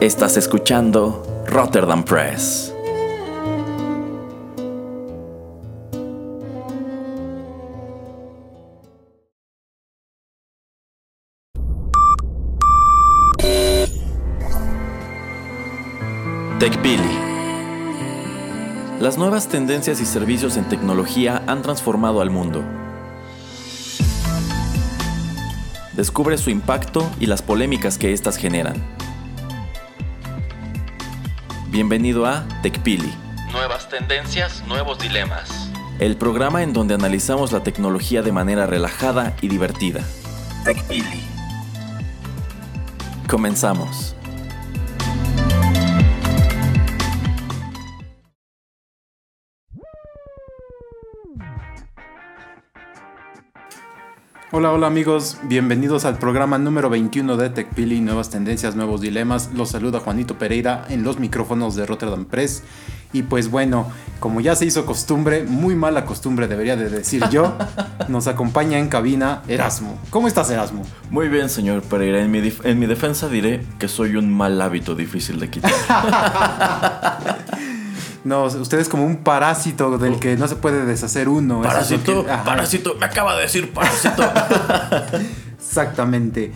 Estás escuchando Rotterdam Press. TechPili. Las nuevas tendencias y servicios en tecnología han transformado al mundo. Descubre su impacto y las polémicas que éstas generan. Bienvenido a TechPili. Nuevas tendencias, nuevos dilemas. El programa en donde analizamos la tecnología de manera relajada y divertida. TechPili. Comenzamos. Hola, hola amigos, bienvenidos al programa número 21 de TechPili, Nuevas Tendencias, Nuevos Dilemas. Los saluda Juanito Pereira en los micrófonos de Rotterdam Press. Y pues bueno, como ya se hizo costumbre, muy mala costumbre debería de decir yo, nos acompaña en cabina Erasmo. ¿Cómo estás Erasmo? Muy bien, señor Pereira. En mi, en mi defensa diré que soy un mal hábito difícil de quitar. No, usted es como un parásito del que no se puede deshacer uno. Parásito, parásito, me acaba de decir parásito. Exactamente.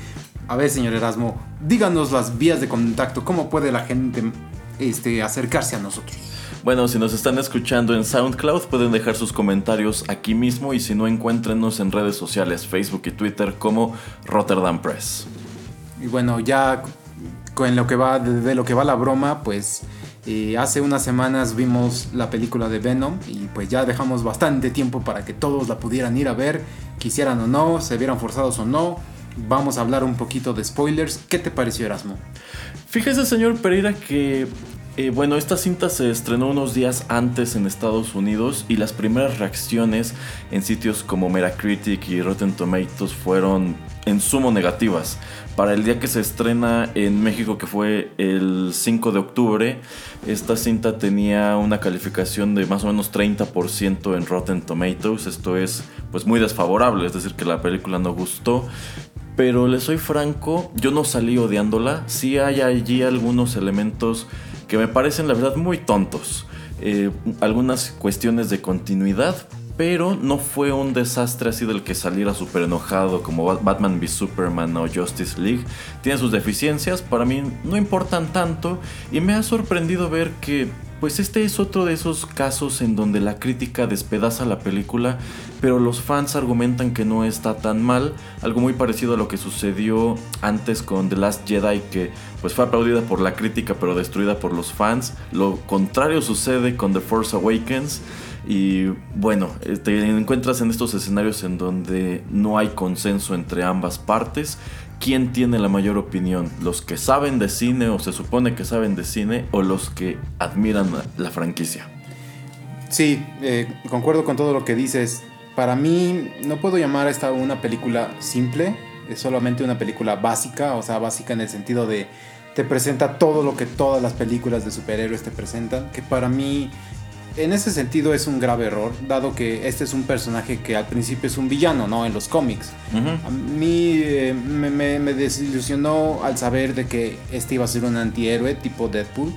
A ver, señor Erasmo, díganos las vías de contacto. ¿Cómo puede la gente este, acercarse a nosotros? Bueno, si nos están escuchando en SoundCloud, pueden dejar sus comentarios aquí mismo y si no, encuéntrenos en redes sociales, Facebook y Twitter como Rotterdam Press. Y bueno, ya con lo que va, de lo que va la broma, pues hace unas semanas vimos la película de Venom y pues ya dejamos bastante tiempo para que todos la pudieran ir a ver, quisieran o no, se vieran forzados o no. Vamos a hablar un poquito de spoilers. ¿Qué te pareció Erasmo? Fíjese señor Pereira que eh, bueno, esta cinta se estrenó unos días antes en Estados Unidos y las primeras reacciones en sitios como Metacritic y Rotten Tomatoes fueron en sumo negativas. Para el día que se estrena en México, que fue el 5 de octubre, esta cinta tenía una calificación de más o menos 30% en Rotten Tomatoes. Esto es pues muy desfavorable, es decir, que la película no gustó. Pero le soy franco, yo no salí odiándola. Sí hay allí algunos elementos que me parecen la verdad muy tontos. Eh, algunas cuestiones de continuidad, pero no fue un desastre así del que saliera súper enojado como Batman v Superman o Justice League. Tiene sus deficiencias, para mí no importan tanto y me ha sorprendido ver que pues este es otro de esos casos en donde la crítica despedaza la película, pero los fans argumentan que no está tan mal, algo muy parecido a lo que sucedió antes con The Last Jedi que pues fue aplaudida por la crítica pero destruida por los fans. Lo contrario sucede con The Force Awakens. Y bueno, eh, te encuentras en estos escenarios en donde no hay consenso entre ambas partes. ¿Quién tiene la mayor opinión? ¿Los que saben de cine o se supone que saben de cine o los que admiran la franquicia? Sí, eh, concuerdo con todo lo que dices. Para mí no puedo llamar a esta una película simple, es solamente una película básica, o sea, básica en el sentido de te presenta todo lo que todas las películas de superhéroes te presentan, que para mí en ese sentido es un grave error, dado que este es un personaje que al principio es un villano, ¿no? En los cómics. A mí eh, me, desilusionó al saber de que este iba a ser un antihéroe tipo Deadpool.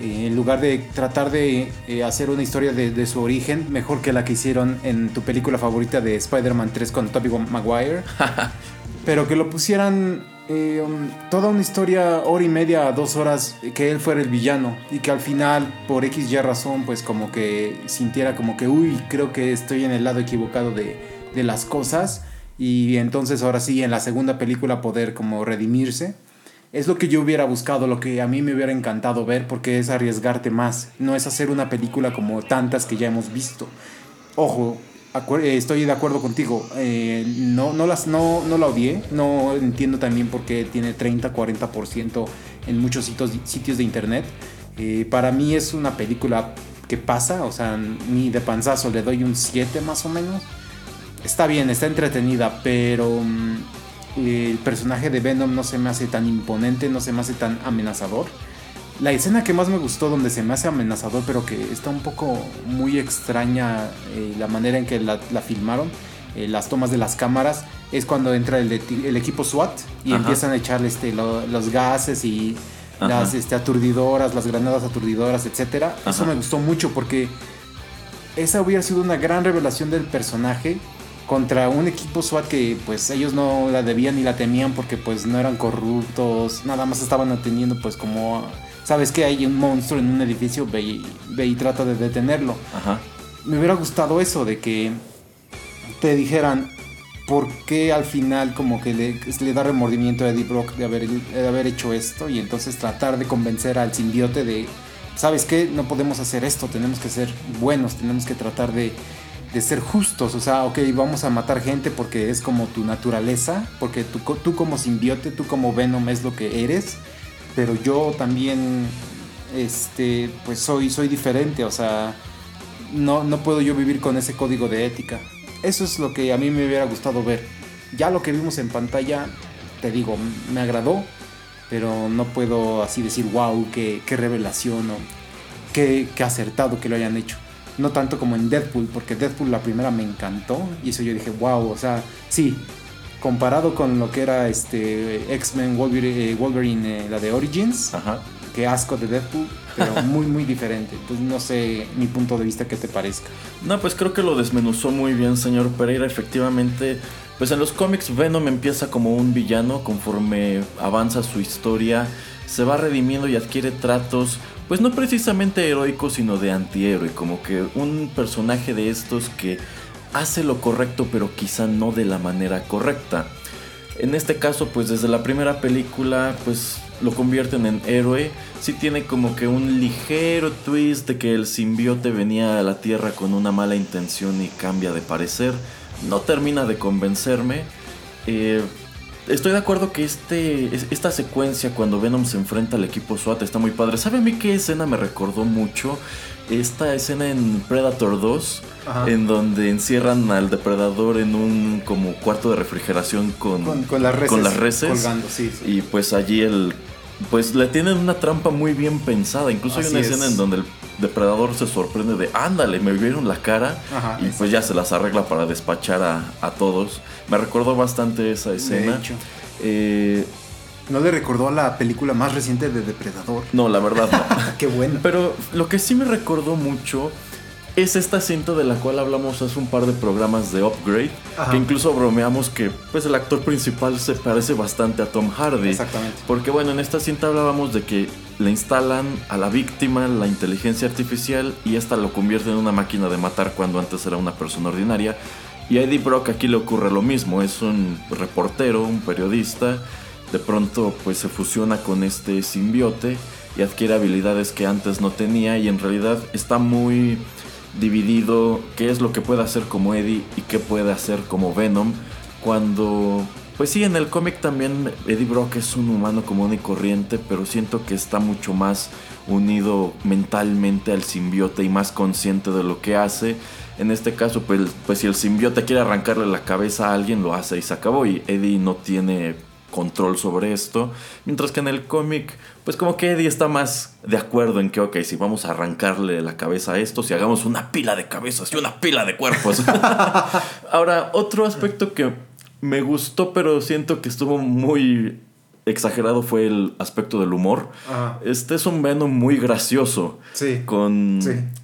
Eh, en lugar de tratar de eh, hacer una historia de, de, su origen, mejor que la que hicieron en tu película favorita de Spider-Man 3 con Tobey Maguire. pero que lo pusieran eh, um, toda una historia, hora y media, dos horas, que él fuera el villano y que al final, por X y razón, pues como que sintiera como que, uy, creo que estoy en el lado equivocado de, de las cosas y entonces ahora sí, en la segunda película poder como redimirse. Es lo que yo hubiera buscado, lo que a mí me hubiera encantado ver, porque es arriesgarte más, no es hacer una película como tantas que ya hemos visto. Ojo, estoy de acuerdo contigo. Eh, no, las, no, no la odié. No entiendo también por qué tiene 30, 40% en muchos sitios, sitios de internet. Eh, para mí es una película que pasa. O sea, ni de panzazo le doy un 7 más o menos. Está bien, está entretenida, pero mm, el personaje de Venom no se me hace tan imponente, no se me hace tan amenazador. La escena que más me gustó, donde se me hace amenazador, pero que está un poco muy extraña eh, la manera en que la, filmaron, eh, las tomas de las cámaras, es cuando entra el, equipo SWAT y empiezan a echarle este, los gases y las este, aturdidoras, las granadas aturdidoras, etcétera. Eso me gustó mucho porque esa hubiera sido una gran revelación del personaje contra un equipo SWAT que pues ellos no la debían ni la temían porque pues no eran corruptos, nada más estaban atendiendo pues como, ¿sabes que Hay un monstruo en un edificio, ve y, trata de detenerlo. Ajá. Me hubiera gustado eso, de que te dijeran, ¿por qué al final como que le, le, da remordimiento a Eddie Brock de haber, de haber hecho esto? Y entonces tratar de convencer al simbiote de, ¿sabes qué? No podemos hacer esto, tenemos que ser buenos, tenemos que tratar de de ser justos, o sea, ok, vamos a matar gente porque es como tu naturaleza, porque tú, tú como simbiote, tú como Venom es lo que eres, pero yo también, este, pues soy, soy diferente, o sea, no, no puedo yo vivir con ese código de ética. Eso es lo que a mí me hubiera gustado ver. Ya lo que vimos en pantalla, te digo, me agradó, pero no puedo así decir, wow, qué, qué revelación o qué, qué acertado que lo hayan hecho no tanto como en Deadpool, porque Deadpool la primera me encantó y eso yo dije, wow, o sea, sí, comparado con lo que era este X-Men Wolverine, eh, Wolverine eh, la de Origins, Ajá. qué asco de Deadpool, pero muy muy diferente. Entonces no sé mi punto de vista qué te parezca. No, pues creo que lo desmenuzó muy bien, señor Pereira, efectivamente. Pues en los cómics Venom empieza como un villano conforme avanza su historia, se va redimiendo y adquiere tratos pues no precisamente heroico, sino de antihéroe, como que un personaje de estos que hace lo correcto, pero quizá no de la manera correcta. En este caso, pues desde la primera película, pues lo convierten en héroe. Sí tiene como que un ligero twist de que el simbiote venía a la Tierra con una mala intención y cambia de parecer. No termina de convencerme. Eh, estoy de acuerdo que este, esta secuencia cuando Venom se enfrenta al equipo SWAT está muy padre. ¿Sabe a mí qué escena me recordó mucho? Esta escena en Predator 2, en donde encierran al depredador en un como cuarto de refrigeración con, con, las reses. Colgando, sí, Y pues allí el pues le tienen una trampa muy bien pensada. Incluso hay una escena en donde el depredador se sorprende de, ándale, me vieron la cara. y pues ya se las arregla para despachar a, todos. Me recordó bastante esa escena. Eh, ¿No le recordó a la película más reciente de Depredador? No, la verdad no. Qué bueno. Pero lo que sí me recordó mucho es esta cinta de la cual hablamos hace un par de programas de Upgrade, que incluso bromeamos que pues el actor principal se parece bastante a Tom Hardy. Exactamente. Porque bueno, en esta cinta hablábamos de que le instalan a la víctima la inteligencia artificial y esta lo convierte en una máquina de matar cuando antes era una persona ordinaria. Y a Eddie Brock aquí le ocurre lo mismo, es un reportero, un periodista, de pronto pues se fusiona con este simbiote y adquiere habilidades que antes no tenía y en realidad está muy dividido qué es lo que puede hacer como Eddie y qué puede hacer como Venom. Cuando, pues sí, en el cómic también Eddie Brock es un humano común y corriente, pero siento que está mucho más unido mentalmente al simbiote y más consciente de lo que hace. En este caso, pues, pues si el simbiote quiere arrancarle la cabeza a alguien, lo hace y se acabó. Y Eddie no tiene control sobre esto. Mientras que en el cómic, pues como que Eddie está más de acuerdo en que, ok, si vamos a arrancarle la cabeza a esto, si hagamos una pila de cabezas y una pila de cuerpos. Ahora, otro aspecto que me gustó, pero siento que estuvo muy exagerado fue el aspecto del humor. Este es un Venom muy gracioso. Sí. Con,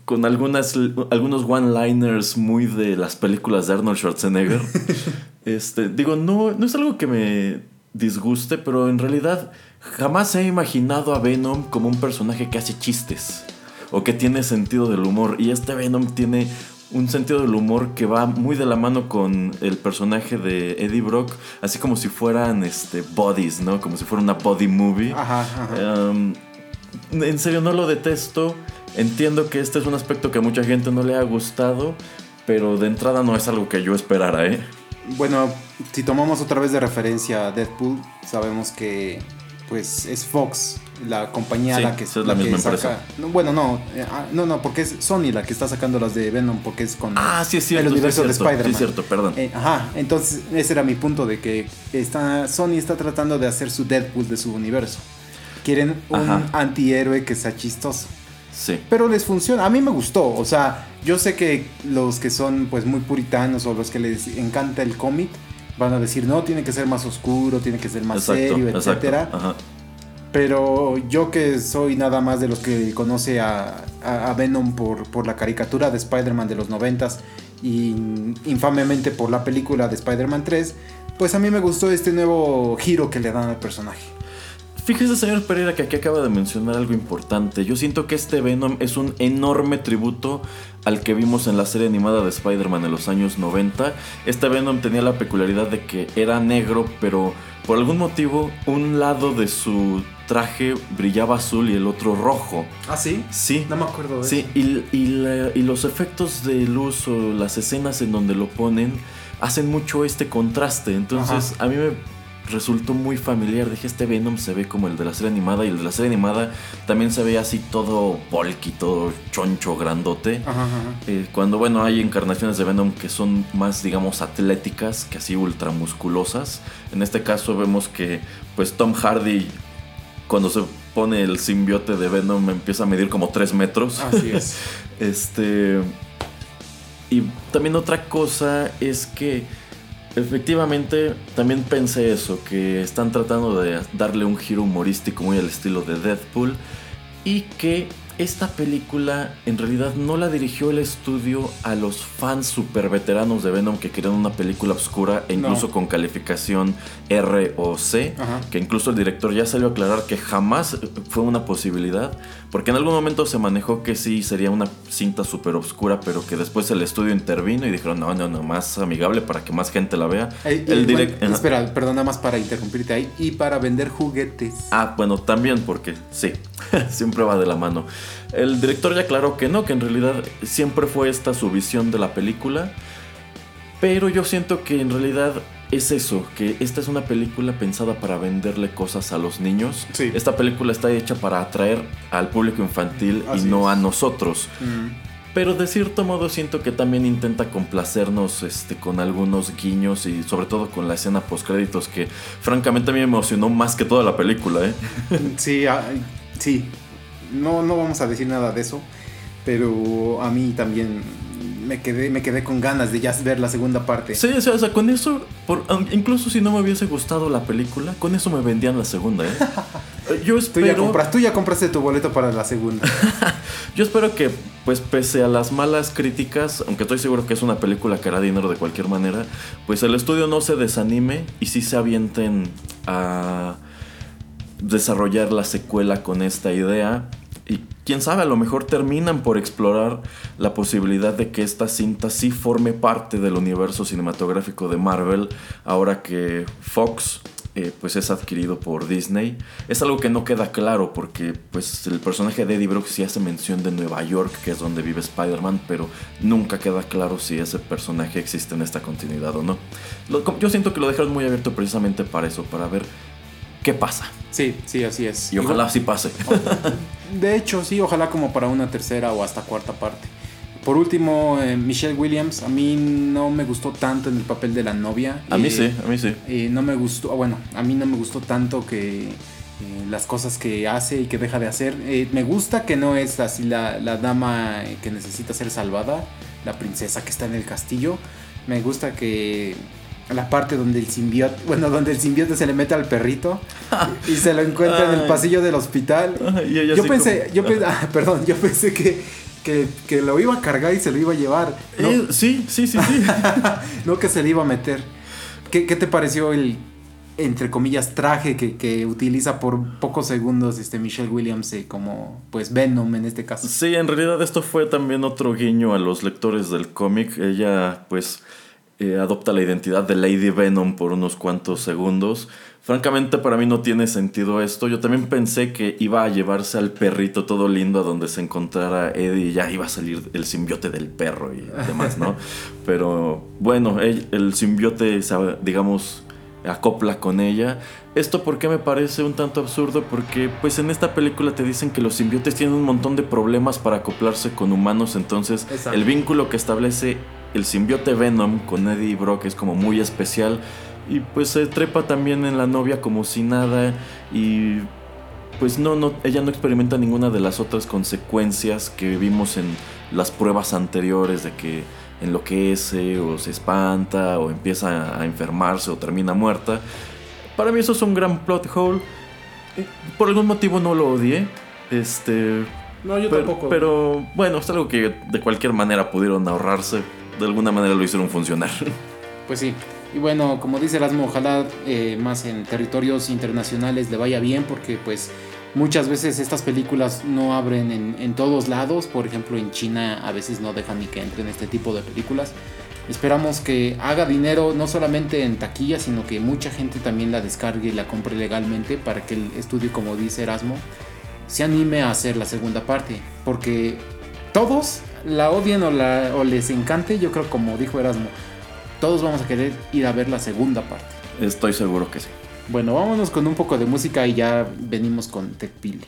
con algunas, algunos one-liners muy de las películas de Arnold Schwarzenegger. este, digo, no, no es algo que me disguste, pero en realidad jamás he imaginado a Venom como un personaje que hace chistes o que tiene sentido del humor. Y este Venom tiene un sentido del humor que va muy de la mano con el personaje de Eddie Brock, así como si fueran este, bodies, ¿no? Como si fuera una body movie. Ajá, em, en serio, no lo detesto. Entiendo que este es un aspecto que a mucha gente no le ha gustado, pero de entrada no es algo que yo esperara, ¿eh? Bueno, si tomamos otra vez de referencia a Deadpool, sabemos que pues es Fox, la compañía la que, es la, misma empresa. bueno, no, eh, ah, no, no, porque es Sony la que está sacando las de Venom, porque es con ah, sí, es cierto, el universo de Spider-Man. Sí, es cierto, perdón. Eh, ajá, entonces ese era mi punto de que está, Sony está tratando de hacer su Deadpool de su universo. Quieren un antihéroe que sea chistoso. Sí. Pero les funciona. A mí me gustó. O sea, yo sé que los que son pues muy puritanos o los que les encanta el cómic van a decir, no, tiene que ser más oscuro, tiene que ser más serio, etcétera. Pero yo que soy nada más de los que conoce a, a, Venom por, por, la caricatura de Spider-Man de los noventas y infamemente por la película de Spider-Man 3, pues a mí me gustó este nuevo giro que le dan al personaje. Fíjese, señor Pereira, que aquí acaba de mencionar algo importante. Yo siento que este Venom es un enorme tributo al que vimos en la serie animada de Spider-Man en los años 90. Este Venom tenía la peculiaridad de que era negro, pero por algún motivo un lado de su traje brillaba azul y el otro rojo. ¿Ah, sí? Sí. No me acuerdo de sí, eso. Y, y, los efectos de luz o las escenas en donde lo ponen hacen mucho este contraste. Entonces, a mí me resultó muy familiar. Dije, este Venom se ve como el de la serie animada y el de la serie animada también se ve así todo bulky, todo choncho, grandote. Eh, cuando, bueno, hay encarnaciones de Venom que son más, digamos, atléticas, que así ultramusculosas. En este caso vemos que, pues, Tom Hardy, cuando se pone el simbiote de Venom, empieza a medir como 3 metros. Así es. este... Y también otra cosa es que Efectivamente, también pensé eso, que están tratando de darle un giro humorístico muy al estilo de Deadpool y que esta película en realidad no la dirigió el estudio a los fans super veteranos de Venom que querían una película oscura e incluso con calificación R o C, que incluso el director ya salió a aclarar que jamás fue una posibilidad, porque en algún momento se manejó que sí sería una cinta super oscura, pero que después el estudio intervino y dijeron, no, no, no, más amigable para que más gente la vea. el espera, perdona más para interrumpirte ahí, y para vender juguetes. Ah, bueno, también porque sí, siempre va de la mano. El director ya aclaró que no, que en realidad siempre fue esta su visión de la película. Pero yo siento que en realidad es eso, que esta es una película pensada para venderle cosas a los niños. Esta película está hecha para atraer al público infantil y no a nosotros. Mm. Pero de cierto modo siento que también intenta complacernos este, con algunos guiños y sobre todo con la escena post créditos que francamente a mí me emocionó más que toda la película. ¿eh? Sí, ah, sí, no, no vamos a decir nada de eso, pero a mí también me quedé, me quedé con ganas de ya ver la segunda parte. Sí, o sea, con eso, por, incluso si no me hubiese gustado la película, con eso me vendían la segunda, ¿eh? Yo espero... Tú ya, compras, tú ya compraste tu boleto para la segunda. Yo espero que, pues pese a las malas críticas, aunque estoy seguro que es una película que hará dinero de cualquier manera, pues el estudio no se desanime y sí se avienten a desarrollar la secuela con esta idea y quién sabe, a lo mejor terminan por explorar la posibilidad de que esta cinta sí forme parte del universo cinematográfico de Marvel, ahora que Fox eh, pues es adquirido por Disney. Es algo que no queda claro porque pues el personaje de Eddie Brooks sí hace mención de Nueva York, que es donde vive Spider-Man, pero nunca queda claro si ese personaje existe en esta continuidad o no. yo siento que lo dejaron muy abierto precisamente para eso, para ver qué pasa. Sí, sí, así es. Y ojalá sí pase. De hecho, sí, ojalá como para una tercera o hasta cuarta parte. Por último, eh, Michelle Williams, a mí no me gustó tanto en el papel de la novia. A mí sí, a mí sí. Y no me gustó, ah, bueno, a mí no me gustó tanto que eh, las cosas que hace y que deja de hacer. Eh, me gusta que no es así la, la dama que necesita ser salvada, la princesa que está en el castillo. Me gusta que la parte donde el simbiote, bueno, donde el simbiote se le mete al perrito y se lo encuentra en el pasillo del hospital. yo pensé, yo pensé, ah, perdón, yo pensé que, que, lo iba a cargar y se lo iba a llevar. Eh, sí, sí, sí, sí. no que se le iba a meter. ¿Qué, te pareció el, entre comillas, traje que, utiliza por pocos segundos este Michelle Williams eh, como, pues, Venom en este caso? Sí, en realidad esto fue también otro guiño a los lectores del cómic. Ella, pues eh, adopta la identidad de Lady Venom por unos cuantos segundos. Francamente para mí no tiene sentido esto. Yo también pensé que iba a llevarse al perrito todo lindo a donde se encontrara Eddie y ya iba a salir el simbiote del perro y demás, ¿no? Pero bueno, el, el simbiote, digamos, acopla con ella. Esto porque me parece un tanto absurdo porque pues en esta película te dicen que los simbiotes tienen un montón de problemas para acoplarse con humanos, entonces el vínculo que establece el simbiote Venom con Eddie Brock es como muy especial y pues se trepa también en la novia como si nada y pues no, no, ella no experimenta ninguna de las otras consecuencias que vimos en las pruebas anteriores de que enloquece o se espanta o empieza a enfermarse o termina muerta. Para mí eso es un gran plot hole por algún motivo no lo odié. Este. No, yo pero, tampoco. Pero bueno, es algo que de cualquier manera pudieron ahorrarse. De alguna manera lo hicieron funcionar. Pues sí. Y bueno, como dice Erasmo, ojalá eh, más en territorios internacionales le vaya bien porque pues muchas veces estas películas no abren en, en, todos lados. Por ejemplo, en China a veces no dejan ni que entren este tipo de películas. Esperamos que haga dinero no solamente en taquilla, sino que mucha gente también la descargue y la compre legalmente para que el estudio, como dice Erasmo, se anime a hacer la segunda parte. Porque todos la odian o, la, o les encante, yo creo como dijo Erasmo, todos vamos a querer ir a ver la segunda parte. Estoy seguro que sí. Bueno, vámonos con un poco de música y ya venimos con Tech Pili.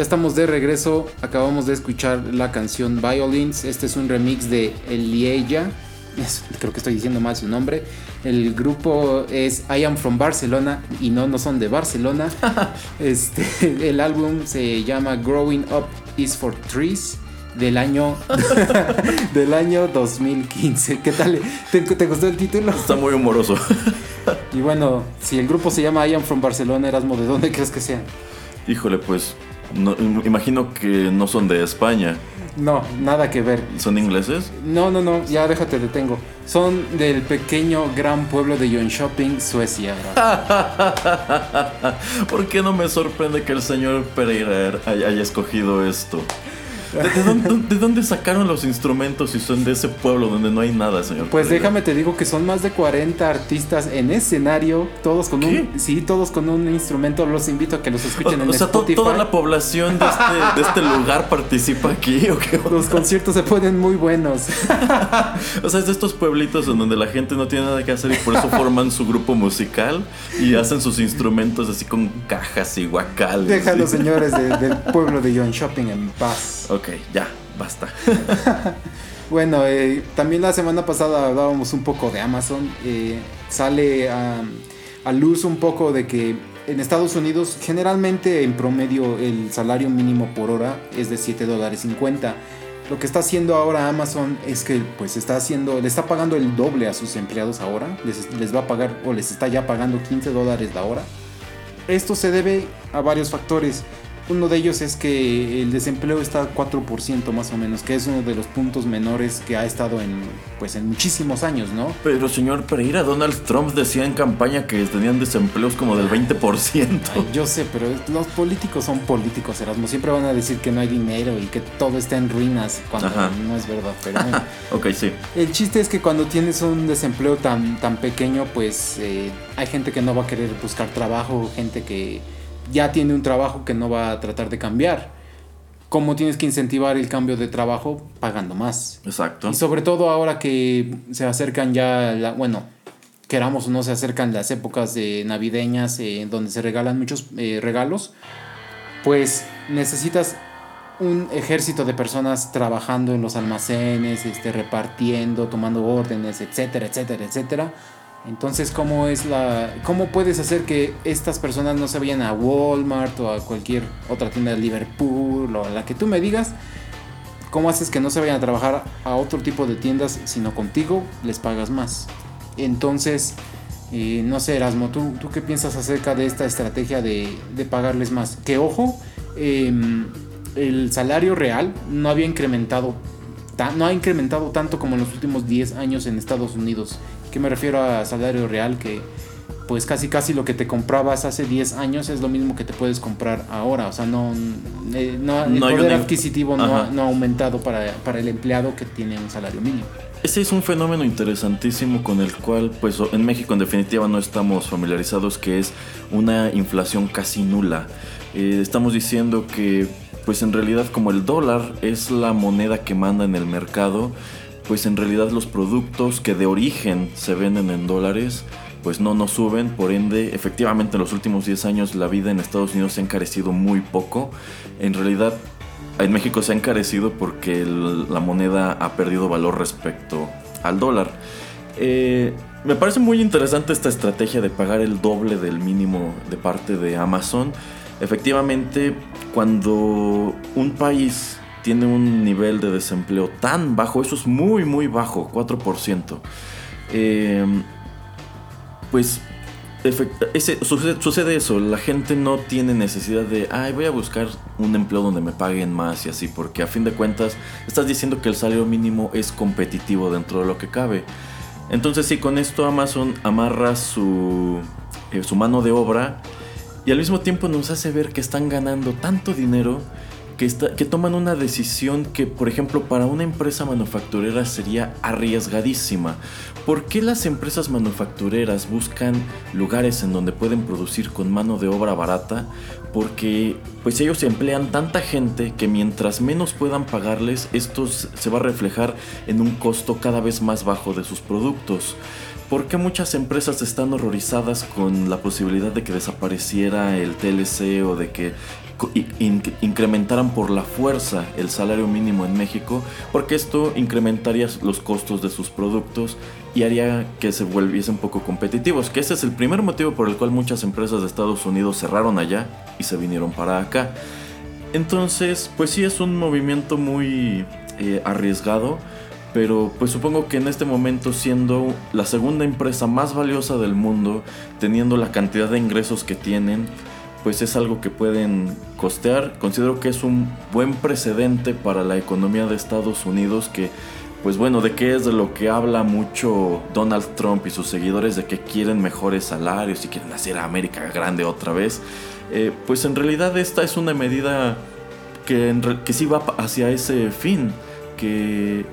Ya estamos de regreso. Acabamos de escuchar la canción Violins. Este es un remix de Elieya. Creo que estoy diciendo mal su nombre. El grupo es I Am From Barcelona y no, no son de Barcelona. este, el álbum se llama Growing Up Is For Trees del año del año 2015. ¿Qué tal? ¿Te, ¿Te, gustó el título? Está muy humoroso. y bueno, si el grupo se llama I Am From Barcelona, Erasmo, ¿de dónde crees que sean? Híjole, pues no, imagino que no son de España. No, nada que ver. ¿Son ingleses? No, no, no, ya déjate, detengo. Son del pequeño gran pueblo de Jönköping, Suecia. ¿Por qué no me sorprende que el señor Pereira haya escogido esto? ¿De, dónde, sacaron los instrumentos si son de ese pueblo donde no hay nada, señor? Pues déjame te digo que son más de 40 artistas en escenario, todos con un sí, todos con un instrumento. Los invito a que los escuchen en en o sea, toda la población de este, de este lugar participa aquí ¿o qué Los conciertos se ponen muy buenos. o sea, es de estos pueblitos en donde la gente no tiene nada que hacer y por eso forman su grupo musical y hacen sus instrumentos así con cajas y guacales. Deja a los señores del pueblo de John Shopping en paz. Ok, ya, basta. bueno, eh, también la semana pasada hablábamos un poco de Amazon. Eh, sale a, luz un poco de que en Estados Unidos generalmente en promedio el salario mínimo por hora es de 7 dólares 50. Lo que está haciendo ahora Amazon es que pues está haciendo, le está pagando el doble a sus empleados ahora. Les, les va a pagar o les está ya pagando 15 dólares la hora. Esto se debe a varios factores. Uno de ellos es que el desempleo está 4% más o menos, que es uno de los puntos menores que ha estado en pues en muchísimos años, ¿no? Pero señor Pereira, Donald Trump decía en campaña que tenían desempleos como del 20%. yo sé, pero los políticos son políticos, Erasmo. Siempre van a decir que no hay dinero y que todo está en ruinas cuando no es verdad. Pero ok, sí. El chiste es que cuando tienes un desempleo tan, tan pequeño, pues eh, hay gente que no va a querer buscar trabajo, gente que ya tiene un trabajo que no va a tratar de cambiar. ¿Cómo tienes que incentivar el cambio de trabajo? Pagando más. Exacto. Y sobre todo ahora que se acercan ya, la, bueno, queramos o no, se acercan las épocas de navideñas eh, donde se regalan muchos eh, regalos, pues necesitas un ejército de personas trabajando en los almacenes, este, repartiendo, tomando órdenes, etcétera, etcétera, etcétera entonces, ¿cómo es la cómo puedes hacer que estas personas no se vayan a Walmart o a cualquier otra tienda de Liverpool o a la que tú me digas? ¿Cómo haces que no se vayan a trabajar a otro tipo de tiendas, sino contigo les pagas más? Entonces, eh, no sé, Erasmo, ¿tú, ¿tú, qué piensas acerca de esta estrategia de, de pagarles más? Que ojo, em, el salario real no había incrementado, no ha incrementado tanto como en los últimos 10 años en Estados Unidos. ¿Qué me refiero a salario real? Que pues casi casi lo que te comprabas hace 10 años es lo mismo que te puedes comprar ahora. O sea, no, eh, no, el poder adquisitivo no ha, no ha, aumentado para, para el empleado que tiene un salario mínimo. Ese es un fenómeno interesantísimo con el cual, pues en México en definitiva no estamos familiarizados, que es una inflación casi nula. Eh, estamos diciendo que, pues en realidad como el dólar es la moneda que manda en el mercado, pues en realidad los productos que de origen se venden en dólares, pues no nos suben, por ende, efectivamente en los últimos 10 años la vida en Estados Unidos se ha encarecido muy poco. En realidad, en México se ha encarecido porque la moneda ha perdido valor respecto al dólar. Eh, me parece muy interesante esta estrategia de pagar el doble del mínimo de parte de Amazon. Efectivamente, cuando un país tiene un nivel de desempleo tan bajo, eso es muy, muy bajo, 4%. Em, pues ese, sucede, eso, la gente no tiene necesidad de, ay, voy a buscar un empleo donde me paguen más y así, porque a fin de cuentas estás diciendo que el salario mínimo es competitivo dentro de lo que cabe. Entonces sí, con esto Amazon amarra su, eh, su mano de obra y al mismo tiempo nos hace ver que están ganando tanto dinero que, toman una decisión que, por ejemplo, para una empresa manufacturera sería arriesgadísima. ¿Por qué las empresas manufactureras buscan lugares en donde pueden producir con mano de obra barata? Porque pues ellos emplean tanta gente que mientras menos puedan pagarles, esto se va a reflejar en un costo cada vez más bajo de sus productos. ¿Por qué muchas empresas están horrorizadas con la posibilidad de que desapareciera el TLC o de que incrementaran por la fuerza el salario mínimo en México, porque esto incrementaría los costos de sus productos y haría que se volviesen poco competitivos, que ese es el primer motivo por el cual muchas empresas de Estados Unidos cerraron allá y se vinieron para acá. Entonces, pues sí es un movimiento muy eh, arriesgado, pero pues supongo que en este momento siendo la segunda empresa más valiosa del mundo, teniendo la cantidad de ingresos que tienen, pues es algo que pueden costear. Considero que es un buen precedente para la economía de Estados Unidos que pues bueno, de qué es de lo que habla mucho Donald Trump y sus seguidores, de que quieren mejores salarios y quieren hacer a América grande otra vez, eh, pues en realidad esta es una medida que, que sí va hacia ese fin, que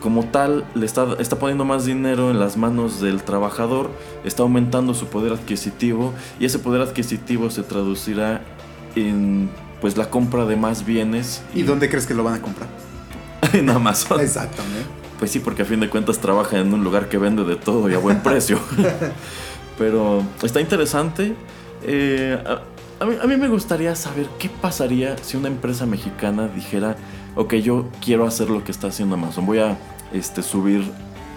como tal le está, está poniendo más dinero en las manos del trabajador, está aumentando su poder adquisitivo y ese poder adquisitivo se traducirá en pues la compra de más bienes. ¿Y, dónde crees que lo van a comprar? en Amazon. Exactamente. Pues sí, porque a fin de cuentas trabaja en un lugar que vende de todo y a buen precio. Pero está interesante. Eh, a, mí, a mí me gustaría saber qué pasaría si una empresa mexicana dijera ok, yo quiero hacer lo que está haciendo Amazon, voy a este, subir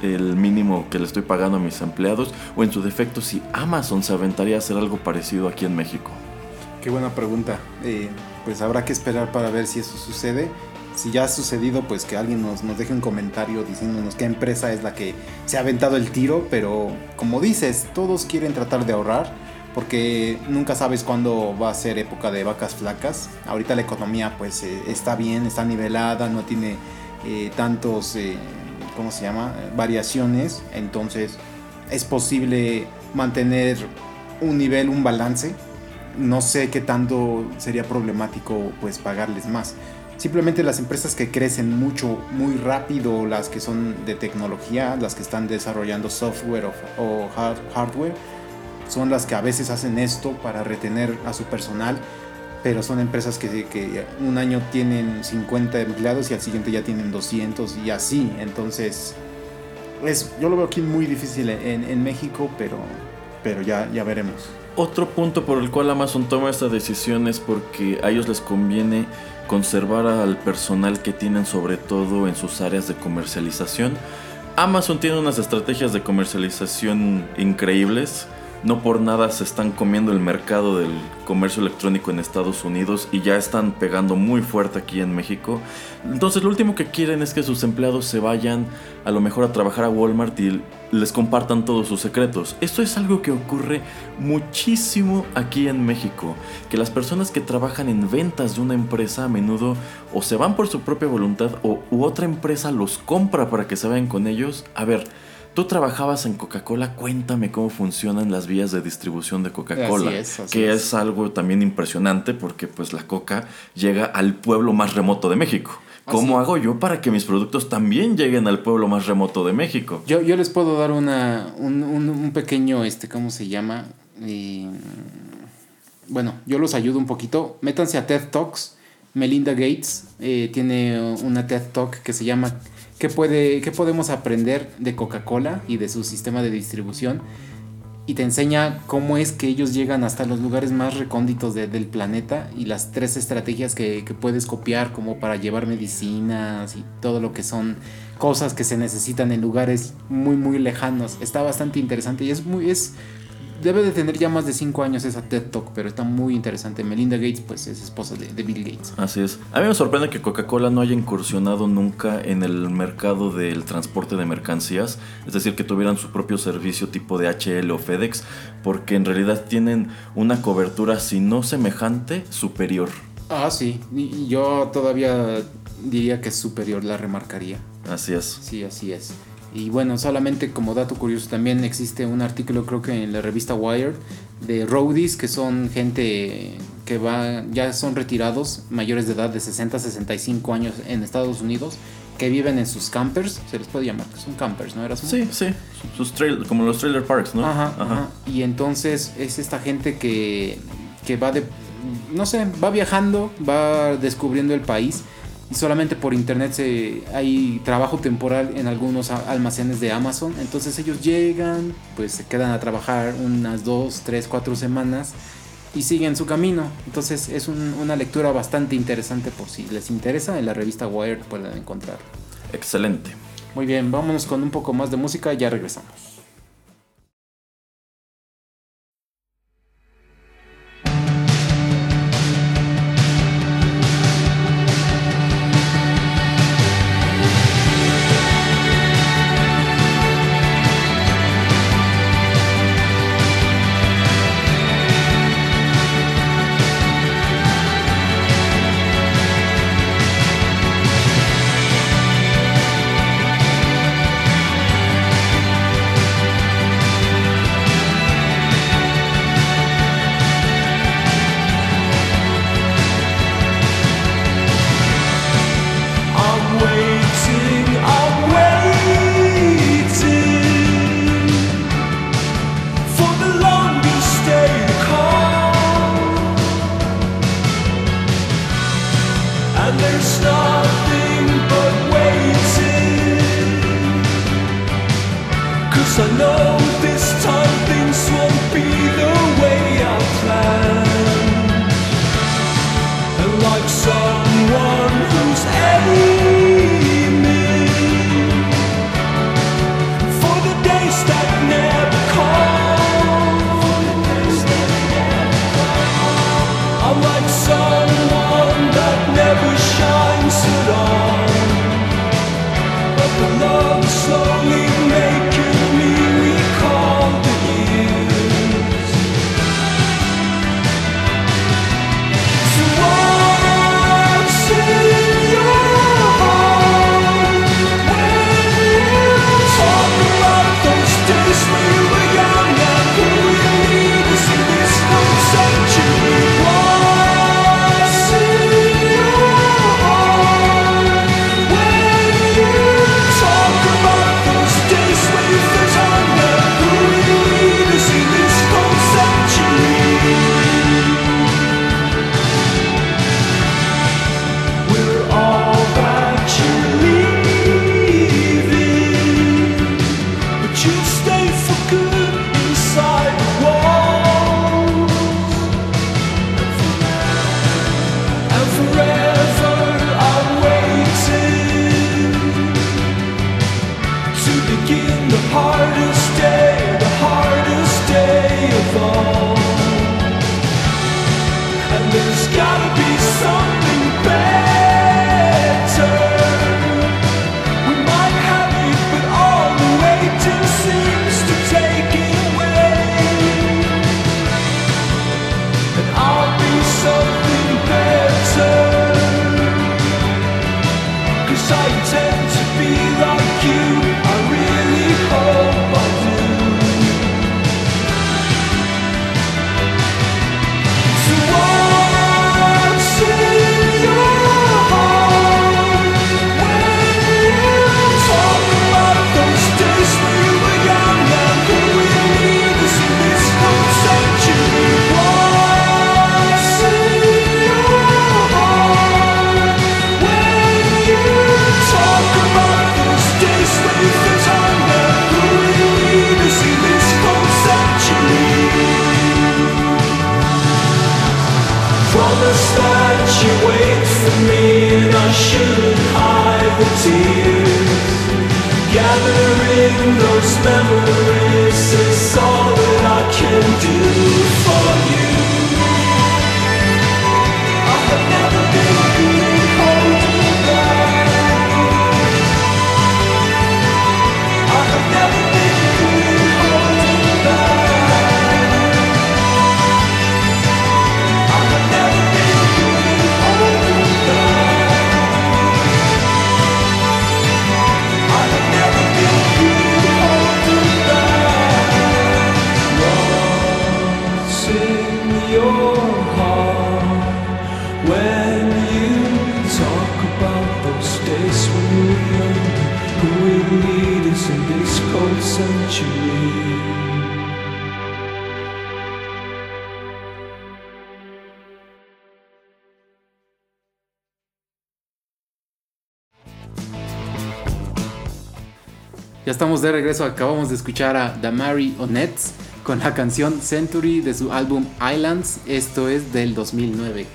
el mínimo que le estoy pagando a mis empleados o en su defecto si Amazon se aventaría a hacer algo parecido aquí en México. Qué buena pregunta. Eh, pues habrá que esperar para ver si eso sucede. Si ya ha sucedido, pues que alguien nos, nos deje un comentario diciéndonos qué empresa es la que se ha aventado el tiro, pero como dices, todos quieren tratar de ahorrar porque nunca sabes cuándo va a ser época de vacas flacas. Ahorita la economía pues eh, está bien, está nivelada, no tiene eh, tantos, eh, ¿cómo se llama? Variaciones, entonces es posible mantener un nivel, un balance. No sé qué tanto sería problemático pues pagarles más. Simplemente las empresas que crecen mucho, muy rápido, las que son de tecnología, las que están desarrollando software o, hardware, son las que a veces hacen esto para retener a su personal, pero son empresas que, que un año tienen 50 empleados y al siguiente ya tienen 200 y así. Entonces, es, yo lo veo aquí muy difícil en, en México, pero, pero ya, ya veremos. Otro punto por el cual Amazon toma esta decisión es porque a ellos les conviene conservar al personal que tienen sobre todo en sus áreas de comercialización. Amazon tiene unas estrategias de comercialización increíbles no por nada se están comiendo el mercado del comercio electrónico en Estados Unidos y ya están pegando muy fuerte aquí en México. Entonces lo último que quieren es que sus empleados se vayan a lo mejor a trabajar a Walmart y les compartan todos sus secretos. Esto es algo que ocurre muchísimo aquí en México, que las personas que trabajan en ventas de una empresa a menudo o se van por su propia voluntad o u otra empresa los compra para que se vayan con ellos. A ver, Tú trabajabas en Coca-Cola, cuéntame cómo funcionan las vías de distribución de Coca-Cola, que es. algo también impresionante porque pues la Coca llega al pueblo más remoto de México. ¿Cómo hago yo para que mis productos también lleguen al pueblo más remoto de México? Yo, yo les puedo dar una, un, pequeño, este, ¿cómo se llama? Eh, bueno, yo los ayudo un poquito. Métanse a TED Talks. Melinda Gates eh, tiene una TED Talk que se llama ¿Qué, puede, qué podemos aprender de Coca-Cola y de su sistema de distribución? Y te enseña cómo es que ellos llegan hasta los lugares más recónditos del planeta y las tres estrategias que, que, puedes copiar como para llevar medicinas y todo lo que son cosas que se necesitan en lugares muy muy lejanos. Está bastante interesante y es muy... Es, debe de tener ya más de 5 años esa TED Talk, pero está muy interesante. Melinda Gates, pues es esposa de, Bill Gates. Así es. A mí me sorprende que Coca-Cola no haya incursionado nunca en el mercado del transporte de mercancías, es decir, que tuvieran su propio servicio tipo de HL o FedEx, porque en realidad tienen una cobertura, si no semejante, superior. Ah, sí. yo todavía diría que es superior, la remarcaría. Así es. Sí, así es. Y bueno, solamente como dato curioso, también existe un artículo, creo que en la revista Wired, de roadies, que son gente que va, ya son retirados, mayores de edad de 60 a 65 años en Estados Unidos, que viven en sus campers, se les puede llamar, que son campers, ¿no? Sí, sí, sus como los trailer parks, ¿no? Ajá, ajá. Y entonces es esta gente que, que va de, no sé, va viajando, va descubriendo el país y solamente por internet se, hay trabajo temporal en algunos almacenes de Amazon. Entonces ellos llegan, pues se quedan a trabajar unas dos, tres, cuatro semanas y siguen su camino. Entonces es una lectura bastante interesante por si les interesa. En la revista Wired pueden encontrar. Excelente. Muy bien, vámonos con un poco más de música y ya regresamos. Ya estamos de regreso, acabamos de escuchar a Damari Onetz con la canción Century de su álbum Islands, esto es del 2009.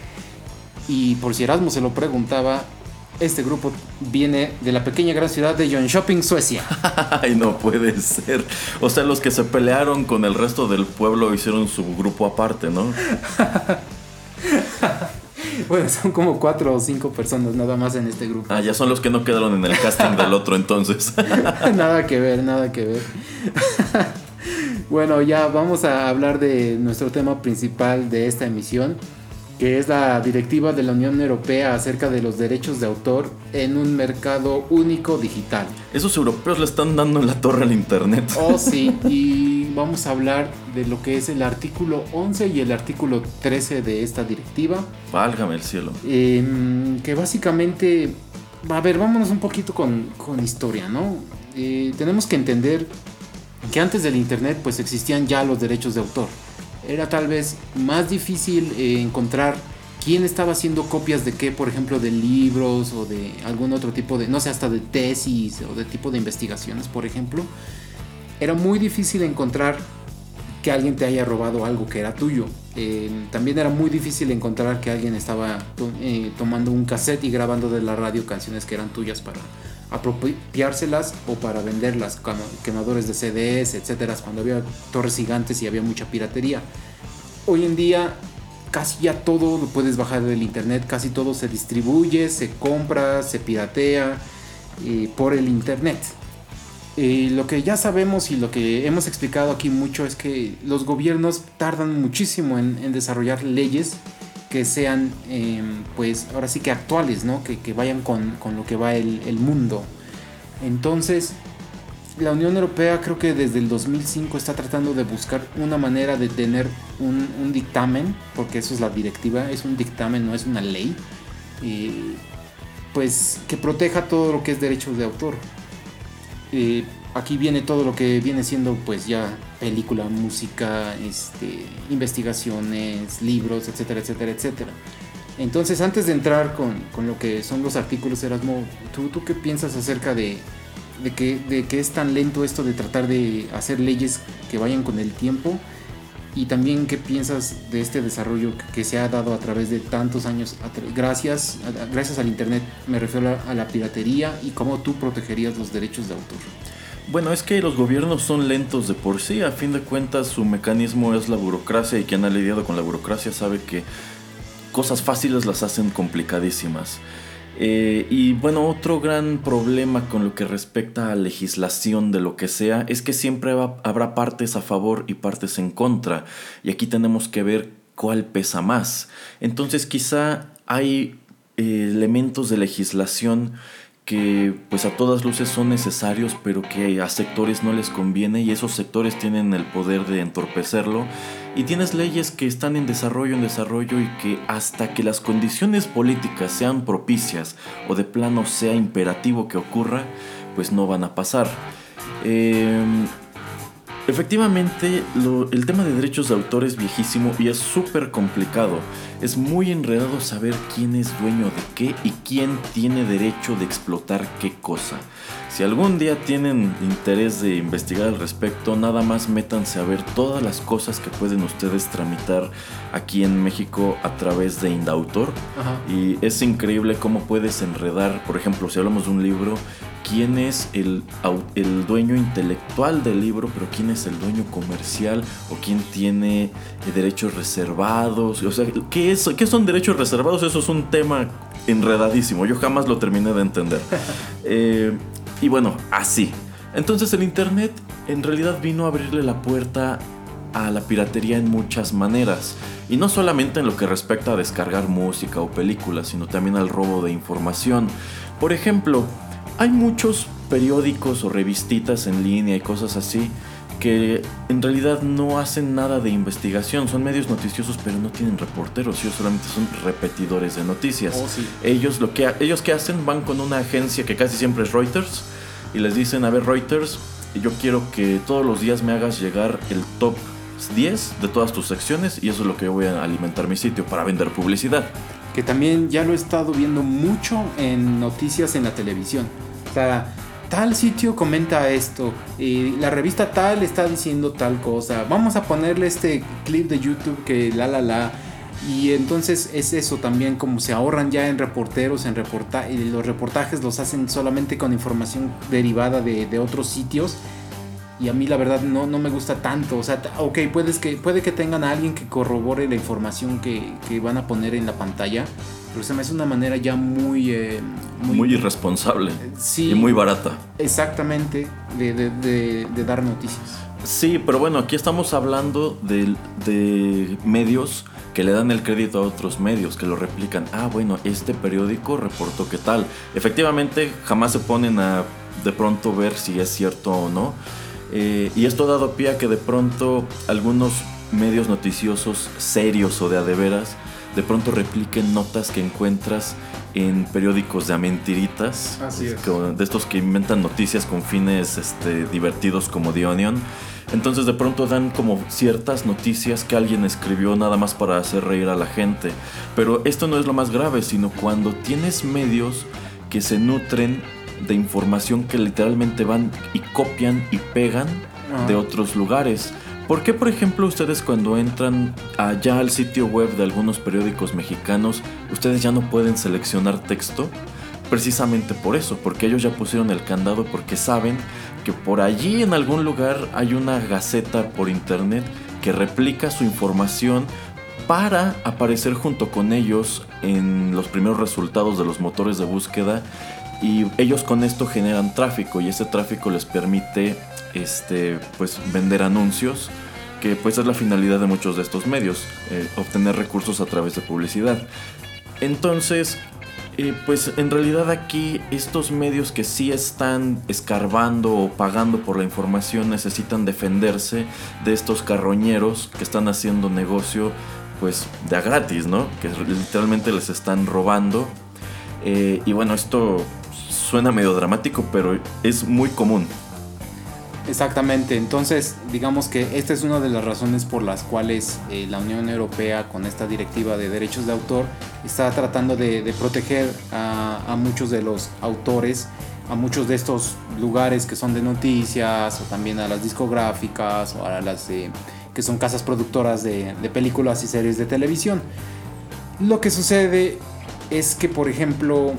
Y por si Erasmo se lo preguntaba, este grupo viene de la pequeña gran ciudad de Jönköping, Suecia. Ay, no puede ser. O sea, los que se pelearon con el resto del pueblo hicieron su grupo aparte, ¿no? bueno, son como cuatro o cinco personas nada más en este grupo. Ah, ya son los que no quedaron en el casting del otro entonces. nada que ver, nada que ver. Bueno, ya vamos a hablar de nuestro tema principal de esta emisión que es la directiva de la Unión Europea acerca de los derechos de autor en un mercado único digital. Esos europeos le están dando en la torre al Internet. Oh, sí, y vamos a hablar de lo que es el artículo 11 y el artículo 13 de esta directiva. Válgame el cielo. Em, que básicamente, a ver, vámonos un poquito con, historia, ¿no? Eh, tenemos que entender que antes del Internet pues existían ya los derechos de autor era tal vez más difícil eh, encontrar quién estaba haciendo copias de qué, por ejemplo, de libros o de algún otro tipo de, no sé, hasta de tesis o de tipo de investigaciones, por ejemplo. Era muy difícil encontrar que alguien te haya robado algo que era tuyo. Eh, también era muy difícil encontrar que alguien estaba eh, tomando un cassette y grabando de la radio canciones que eran tuyas para apropiárselas o para venderlas, quemadores de CDs, etcétera, cuando había torres gigantes y había mucha piratería. Hoy en día casi ya todo lo puedes bajar del internet, casi todo se distribuye, se compra, se piratea eh, por el internet. Eh, lo que ya sabemos y lo que hemos explicado aquí mucho es que los gobiernos tardan muchísimo en desarrollar leyes que sean, em, pues ahora sí que actuales, ¿no? Que, vayan con, lo que va el, mundo. Entonces, la Unión Europea creo que desde el 2005 está tratando de buscar una manera de tener un, dictamen, porque eso es la directiva, es un dictamen, no es una ley, pues que proteja todo lo que es derechos de autor. Eh, aquí viene todo lo que viene siendo pues ya película, música, este, investigaciones, libros, etcétera, etcétera, etcétera. Entonces, antes de entrar con, lo que son los artículos, Erasmo, ¿tú, tú qué piensas acerca de, de, que, de que es tan lento esto de tratar de hacer leyes que vayan con el tiempo? Y también qué piensas de este desarrollo que se ha dado a través de tantos años, gracias, gracias al Internet, me refiero a la piratería y cómo tú protegerías los derechos de autor. Bueno, es que los gobiernos son lentos de por sí, a fin de cuentas su mecanismo es la burocracia y quien ha lidiado con la burocracia sabe que cosas fáciles las hacen complicadísimas. Eh, y bueno, otro gran problema con lo que respecta a legislación de lo que sea es que siempre habrá partes a favor y partes en contra. Y aquí tenemos que ver cuál pesa más. Entonces quizá hay eh, elementos de legislación que pues a todas luces son necesarios pero que a sectores no les conviene y esos sectores tienen el poder de entorpecerlo. Y tienes leyes que están en desarrollo en desarrollo y que hasta que las condiciones políticas sean propicias o de plano sea imperativo que ocurra pues no van a pasar. Em, Efectivamente, el tema de derechos de autor es viejísimo y es súper complicado. Es muy enredado saber quién es dueño de qué y quién tiene derecho de explotar qué cosa. Si algún día tienen interés de investigar al respecto, nada más métanse a ver todas las cosas que pueden ustedes tramitar aquí en México a través de Indautor. Y es increíble cómo puedes enredar, por ejemplo, si hablamos de un libro, quién es el, el, dueño intelectual del libro, pero quién es el dueño comercial o quién tiene eh, derechos reservados. O sea, ¿qué, es, ¿qué son derechos reservados? Eso es un tema enredadísimo. Yo jamás lo terminé de entender. Eh, y bueno, así. Entonces el Internet en realidad vino a abrirle la puerta a la piratería en muchas maneras. Y no solamente en lo que respecta a descargar música o películas, sino también al robo de información. Por ejemplo, hay muchos periódicos o revistitas en línea y cosas así que en realidad no hacen nada de investigación, son medios noticiosos pero no tienen reporteros, ellos solamente son repetidores de noticias. Oh, ellos lo que ellos que hacen van con una agencia que casi siempre es Reuters y les dicen, "A ver, Reuters, yo quiero que todos los días me hagas llegar el top 10 de todas tus secciones y eso es lo que voy a alimentar mi sitio para vender publicidad." Que también ya lo he estado viendo mucho en noticias en la televisión tal sitio comenta esto, y la revista tal está diciendo tal cosa, vamos a ponerle este clip de YouTube que la la la. Y entonces es eso también, como se ahorran ya en reporteros, en reporta y los reportajes los hacen solamente con información derivada de, otros sitios. Y a mí la verdad no, no me gusta tanto. O sea, ok, puedes que, puede que tengan a alguien que corrobore la información que, que van a poner en la pantalla pero se me hace una manera ya muy... Eh, muy, irresponsable. Sí. Y muy barata. Exactamente, de, dar noticias. Sí, pero bueno, aquí estamos hablando de, medios que le dan el crédito a otros medios, que lo replican. Ah, bueno, este periódico reportó qué tal. Efectivamente, jamás se ponen a de pronto ver si es cierto o no. Eh, y esto ha dado pie a que de pronto algunos medios noticiosos serios o de adeveras de pronto repliquen notas que encuentras en periódicos de amentiritas, Así de estos que inventan noticias con fines este, divertidos como The Onion. Entonces de pronto dan como ciertas noticias que alguien escribió nada más para hacer reír a la gente. Pero esto no es lo más grave, sino cuando tienes medios que se nutren de información que literalmente van y copian y pegan de otros lugares. ¿Por qué, por ejemplo, ustedes cuando entran allá al sitio web de algunos periódicos mexicanos, ustedes ya no pueden seleccionar texto? Precisamente por eso, porque ellos ya pusieron el candado porque saben que por allí en algún lugar hay una gaceta por internet que replica su información para aparecer junto con ellos en los primeros resultados de los motores de búsqueda y ellos con esto generan tráfico y ese tráfico les permite este, pues, vender anuncios, que pues es la finalidad de muchos de estos medios, eh, obtener recursos a través de publicidad. Entonces, eh, pues en realidad aquí estos medios que sí están escarbando o pagando por la información necesitan defenderse de estos carroñeros que están haciendo negocio pues de a gratis, ¿no? Que literalmente les están robando. Eh, y bueno, esto suena medio dramático, pero es muy común. Exactamente, entonces digamos que esta es una de las razones por las cuales eh, la Unión Europea con esta directiva de derechos de autor está tratando de, proteger a, muchos de los autores, a muchos de estos lugares que son de noticias o también a las discográficas o a las que son casas productoras de películas y series de televisión. Lo que sucede es que por ejemplo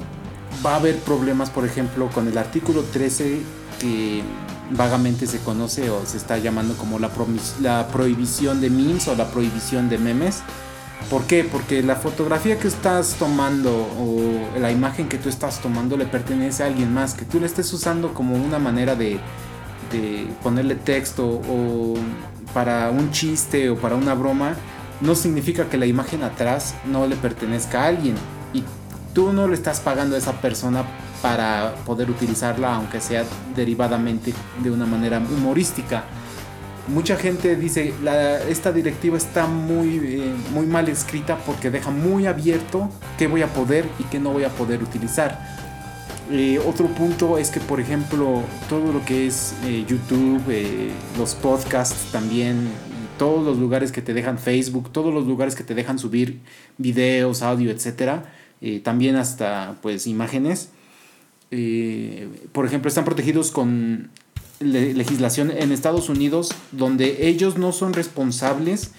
va a haber problemas por ejemplo con el artículo 13 que vagamente se conoce o se está llamando como la, la prohibición de memes o la prohibición de memes. ¿Por qué? Porque la fotografía que estás tomando o la imagen que tú estás tomando le pertenece a alguien más, que tú le estés usando como una manera de, de ponerle texto o para un chiste o para una broma, no significa que la imagen atrás no le pertenezca a alguien. Tú no le estás pagando a esa persona para poder utilizarla, aunque sea derivadamente de una manera humorística. Mucha gente dice, la, esta directiva está muy, eh, muy mal escrita porque deja muy abierto qué voy a poder y qué no voy a poder utilizar. Eh, otro punto es que, por ejemplo, todo lo que es eh, YouTube, los podcasts también, todos los lugares que te dejan Facebook, todos los lugares que te dejan subir videos, audio, etcétera, también hasta pues imágenes, eh, por ejemplo, están protegidos con legislación en Estados Unidos donde ellos no son responsables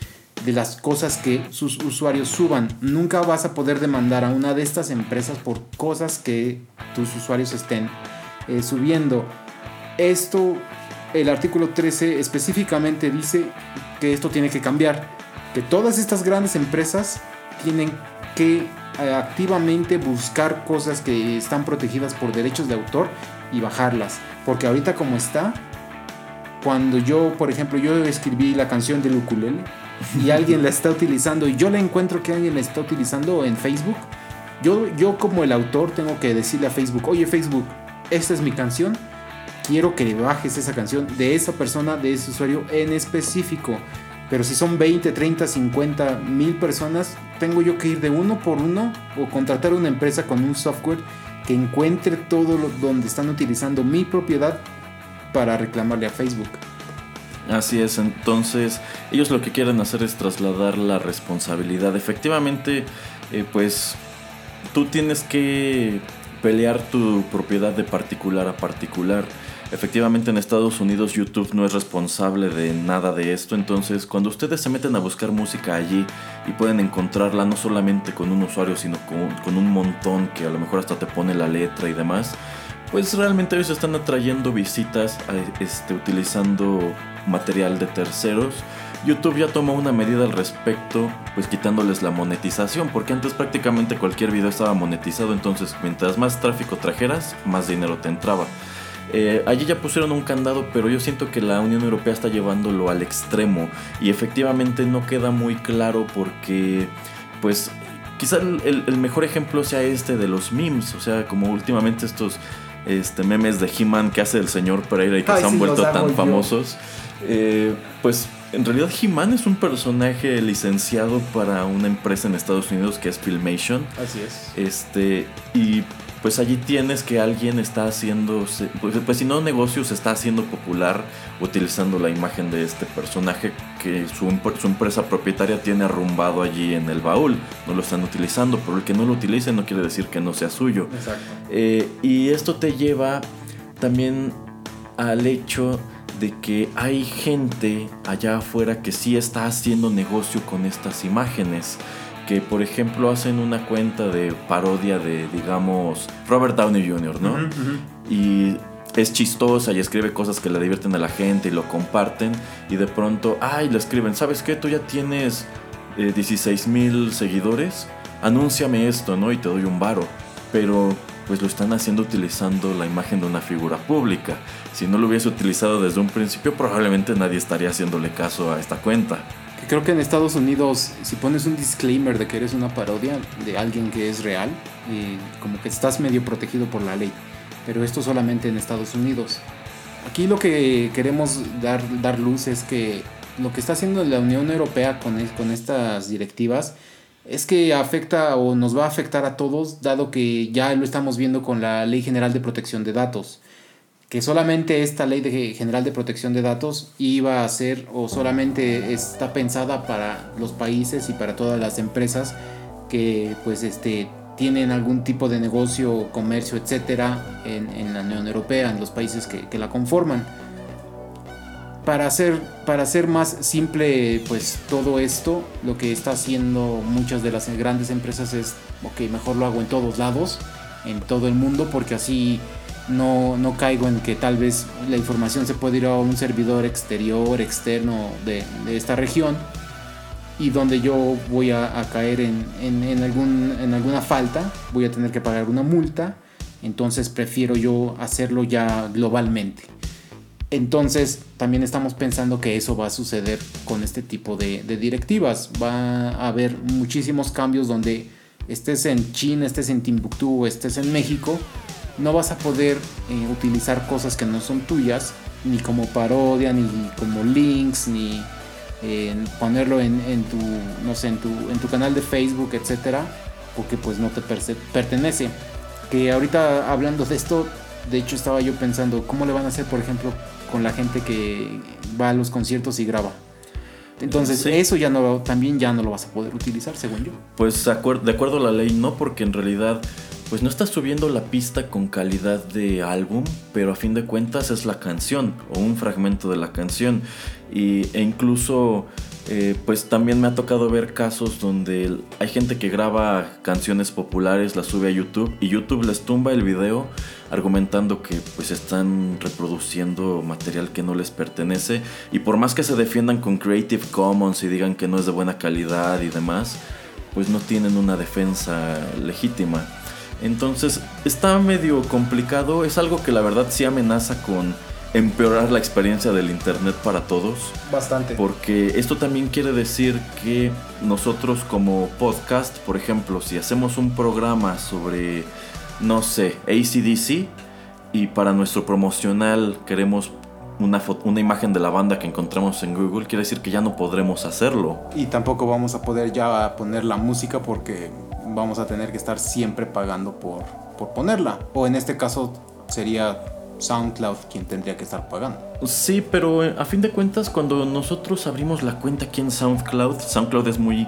de las cosas que sus usuarios suban. Nunca vas a poder demandar a una de estas empresas por cosas que tus usuarios estén eh, subiendo. Esto, el artículo 13 específicamente dice que esto tiene que cambiar. Que todas estas grandes empresas tienen que eh, activamente buscar cosas que están protegidas por derechos de autor y bajarlas. Porque ahorita como está, cuando yo, por ejemplo, yo escribí la canción del ukulele y alguien la está utilizando y yo la encuentro que alguien la está utilizando en Facebook, yo, yo como el autor tengo que decirle a Facebook, oye Facebook, esta es mi canción, quiero que bajes esa canción de esa persona, de ese usuario en específico. Pero si son 20, 30, 50, mil personas, tengo yo que ir de uno por uno o contratar una empresa con un software que encuentre todo lo, donde están utilizando mi propiedad para reclamarle a Facebook. Así es, entonces ellos lo que quieren hacer es trasladar la responsabilidad. Efectivamente, eh, pues tú tienes que pelear tu propiedad de particular a particular. Efectivamente en Estados Unidos YouTube no es responsable de nada de esto, entonces cuando ustedes se meten a buscar música allí y pueden encontrarla no solamente con un usuario, sino con, un montón que a lo mejor hasta te pone la letra y demás, pues realmente ellos están atrayendo visitas este, utilizando material de terceros. YouTube ya tomó una medida al respecto, pues quitándoles la monetización, porque antes prácticamente cualquier video estaba monetizado, entonces mientras más tráfico trajeras, más dinero te entraba. Eh, allí ya pusieron un candado, pero yo siento que la Unión Europea está llevándolo al extremo y efectivamente no queda muy claro porque, pues, quizá el, mejor ejemplo sea este de los memes, o sea, como últimamente estos este, memes de He-Man que hace el señor Pereira y que se han vuelto tan famosos. Eh, pues en realidad He-Man es un personaje licenciado para una empresa en Estados Unidos que es Filmation. Así es. Este, y pues allí tienes que alguien está haciendo, pues, pues, si no negocio se está haciendo popular utilizando la imagen de este personaje que su, su, empresa propietaria tiene arrumbado allí en el baúl. No lo están utilizando, pero el que no lo utilice no quiere decir que no sea suyo. Exacto. Eh, y esto te lleva también al hecho de que hay gente allá afuera que sí está haciendo negocio con estas imágenes que por ejemplo hacen una cuenta de parodia de, digamos, Robert Downey Jr., ¿no? Y es chistosa y escribe cosas que le divierten a la gente y lo comparten y de pronto, ay, le escriben, ¿sabes qué? Tú ya tienes 16 eh, mil seguidores, anúnciame esto, ¿no? Y te doy un varo. Pero pues lo están haciendo utilizando la imagen de una figura pública. Si no lo hubiese utilizado desde un principio, probablemente nadie estaría haciéndole caso a esta cuenta. Creo que en Estados Unidos, si pones un disclaimer de que eres una parodia de alguien que es real, como que estás medio protegido por la ley. Pero esto solamente en Estados Unidos. Aquí lo que queremos dar, dar luz es que lo que está haciendo la Unión Europea con, con estas directivas es que afecta o nos va a afectar a todos, dado que ya lo estamos viendo con la Ley General de Protección de Datos que solamente esta ley general de protección de datos iba a ser o solamente está pensada para los países y para todas las empresas que pues este tienen algún tipo de negocio, comercio, etcétera en, en la Unión Europea, en los países que, que, la conforman. Para hacer, para hacer más simple pues todo esto, lo que está haciendo muchas de las grandes empresas es, ok, mejor lo hago en todos lados, en todo el mundo, porque así no, no caigo en que tal vez la información se puede ir a un servidor exterior, externo de, esta región y donde yo voy a, caer en, en, algún, en alguna falta, voy a tener que pagar una multa, entonces prefiero yo hacerlo ya globalmente. Entonces también estamos pensando que eso va a suceder con este tipo de, de directivas. Va a haber muchísimos cambios donde estés en China, estés en Timbuktu estés en México, no vas a poder eh, utilizar cosas que no son tuyas, ni como parodia, ni como links, ni eh, ponerlo en, tu, no sé, en tu, en tu canal de Facebook, etcétera, porque pues no te pertenece. Que ahorita hablando de esto, de hecho estaba yo pensando, ¿cómo le van a hacer, por ejemplo, con la gente que va a los conciertos y graba? Entonces, eso ya no también ya no lo vas a poder utilizar, según yo. Pues de acuerdo a la ley no, porque en realidad pues no estás subiendo la pista con calidad de álbum, pero a fin de cuentas es la canción o un fragmento de la canción. Y, e incluso, eh, pues también me ha tocado ver casos donde hay gente que graba canciones populares, las sube a YouTube y YouTube les tumba el video argumentando que pues están reproduciendo material que no les pertenece. Y por más que se defiendan con Creative Commons y digan que no es de buena calidad y demás, pues no tienen una defensa legítima. Entonces está medio complicado, es algo que la verdad sí amenaza con empeorar la experiencia del Internet para todos. Bastante. Porque esto también quiere decir que nosotros como podcast, por ejemplo, si hacemos un programa sobre, no sé, ACDC y para nuestro promocional queremos una, una imagen de la banda que encontramos en Google, quiere decir que ya no podremos hacerlo. Y tampoco vamos a poder ya poner la música porque vamos a tener que estar siempre pagando por, por ponerla. O en este caso sería SoundCloud quien tendría que estar pagando. Sí, pero eh, a fin de cuentas cuando nosotros abrimos la cuenta aquí en SoundCloud, SoundCloud es muy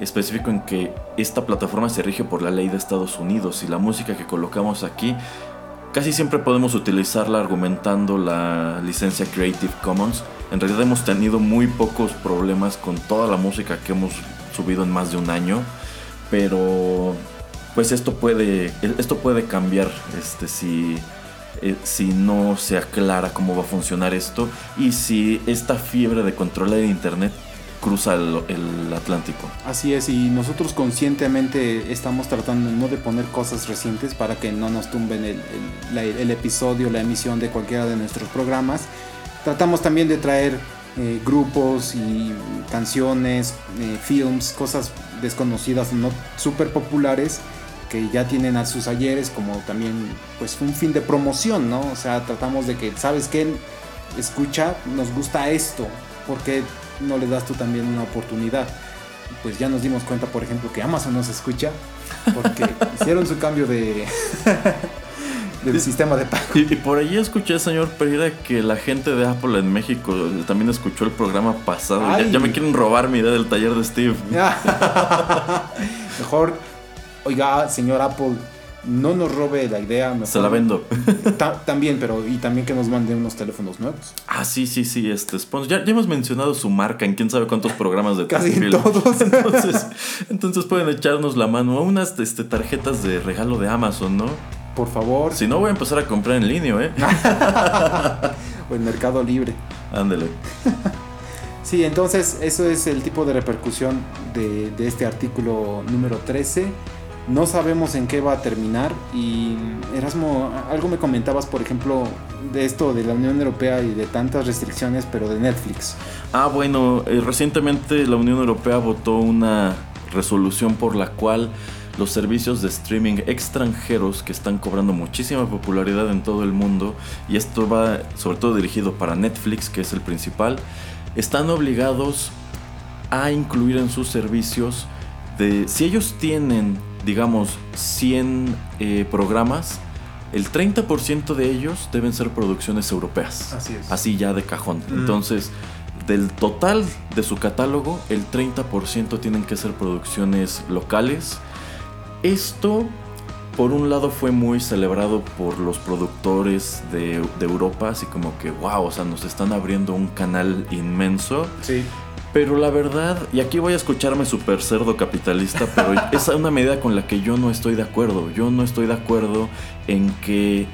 específico en que esta plataforma se rige por la ley de Estados Unidos y la música que colocamos aquí casi siempre podemos utilizarla argumentando la licencia Creative Commons. En realidad hemos tenido muy pocos problemas con toda la música que hemos subido en más de un año, pero pues esto puede esto puede cambiar este si eh, si no se aclara cómo va a funcionar esto y si esta fiebre de controlar el internet cruza el, Atlántico. Así es, y nosotros conscientemente estamos tratando no de poner cosas recientes para que no nos tumben el, episodio, la emisión de cualquiera de nuestros programas. Tratamos también de traer eh, grupos y canciones, eh, films, cosas desconocidas, no súper populares que ya tienen a sus ayeres como también pues un fin de promoción, ¿no? O sea, tratamos de que, ¿sabes qué? Escucha, nos gusta esto, porque no le das tú también una oportunidad. Pues ya nos dimos cuenta, por ejemplo, que Amazon nos escucha porque hicieron su cambio de del sistema de pago. Y, por ahí escuché, señor Pereira, que la gente de Apple en México también escuchó el programa pasado. Ya, me quieren robar mi idea del taller de Steve. Mejor, oiga, señor Apple, no nos robe la idea. Se la vendo. también, pero y también que nos mande unos teléfonos nuevos. Ah, sí, sí, sí. Este, ya, hemos mencionado su marca en quién sabe cuántos programas de Casi todos. Entonces, entonces pueden echarnos la mano a unas este, tarjetas de regalo de Amazon, ¿no? Por favor. Si no, voy a empezar a comprar en línea, ¿eh? o en Mercado Libre. Ándele. sí, entonces eso es el tipo de repercusión de, de este artículo número 13 no sabemos en qué va a terminar y Erasmo, algo me comentabas, por ejemplo, de esto de la Unión Europea y de tantas restricciones, pero de Netflix. Ah, bueno, eh, recientemente la Unión Europea votó una resolución por la cual los servicios de streaming extranjeros que están cobrando muchísima popularidad en todo el mundo, y esto va sobre todo dirigido para Netflix, que es el principal, están obligados a incluir en sus servicios de si ellos tienen digamos, 100 eh, programas, el 30% de ellos deben ser producciones europeas. Así es. Así ya de cajón. Mm. Entonces, del total de su catálogo, el 30% tienen que ser producciones locales. Esto, por un lado, fue muy celebrado por los productores de, de Europa, así como que, wow, o sea, nos están abriendo un canal inmenso. Sí. Pero la verdad, y aquí voy a escucharme súper cerdo capitalista, pero es una medida con la que yo no estoy de acuerdo. Yo no estoy de acuerdo en que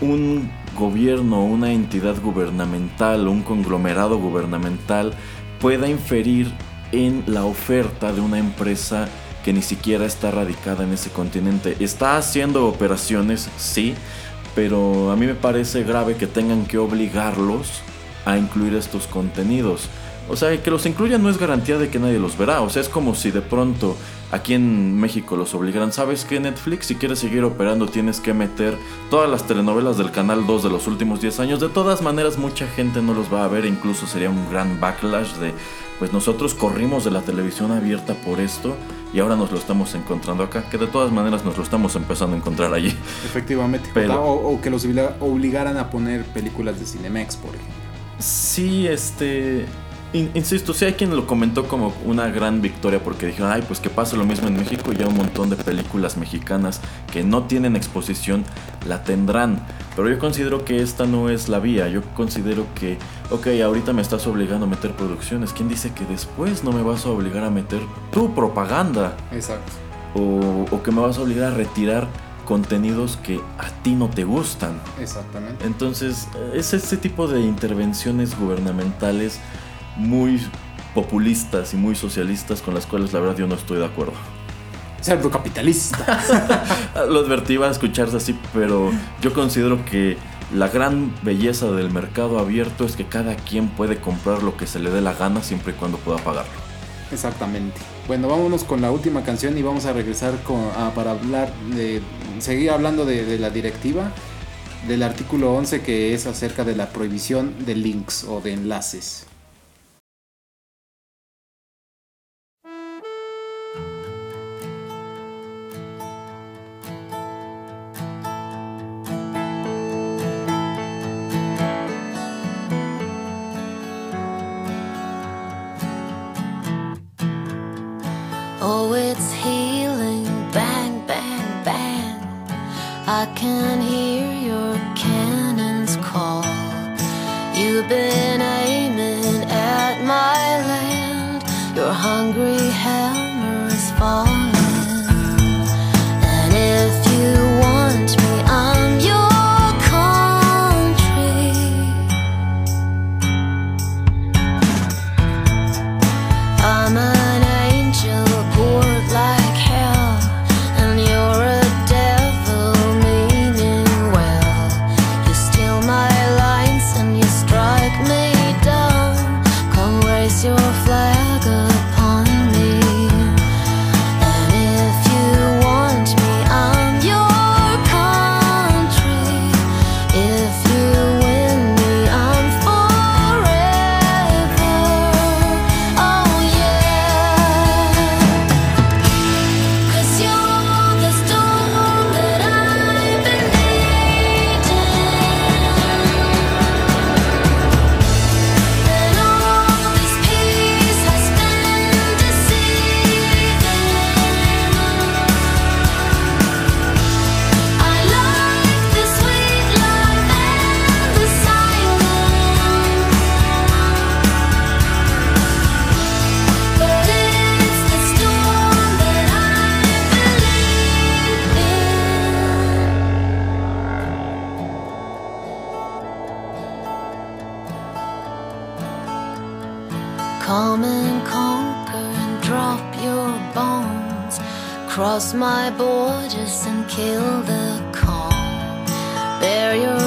un gobierno, una entidad gubernamental, un conglomerado gubernamental pueda inferir en la oferta de una empresa que ni siquiera está radicada en ese continente. Está haciendo operaciones, sí, pero a mí me parece grave que tengan que obligarlos a incluir estos contenidos. O sea, que los incluyan no es garantía de que nadie los verá. O sea, es como si de pronto aquí en México los obligaran. ¿Sabes que Netflix? Si quieres seguir operando tienes que meter todas las telenovelas del Canal 2 de los últimos 10 años. De todas maneras, mucha gente no los va a ver. Incluso sería un gran backlash de, pues nosotros corrimos de la televisión abierta por esto y ahora nos lo estamos encontrando acá. Que de todas maneras nos lo estamos empezando a encontrar allí. Efectivamente. Pero, o, o que los obligaran a poner películas de Cinemex, por ejemplo. Sí, este Insisto, sí hay quien lo comentó como una gran victoria porque dijeron, ay, pues que pase lo mismo en México y ya un montón de películas mexicanas que no tienen exposición la tendrán. Pero yo considero que esta no es la vía. Yo considero que, ok, ahorita me estás obligando a meter producciones. ¿Quién dice que después no me vas a obligar a meter tu propaganda? Exacto. O, o que me vas a obligar a retirar contenidos que a ti no te gustan. Exactamente. Entonces, es ese tipo de intervenciones gubernamentales muy populistas y muy socialistas con las cuales la verdad yo no estoy de acuerdo. Cerdo capitalista. Lo advertí, a escucharse así, pero yo considero que la gran belleza del mercado abierto es que cada quien puede comprar lo que se le dé la gana siempre y cuando pueda pagarlo. Exactamente. Bueno, vámonos con la última canción y vamos a regresar para hablar de seguir hablando de la directiva del artículo 11 que es acerca de la prohibición de links o de enlaces. Cross my borders and kill the calm. Bear your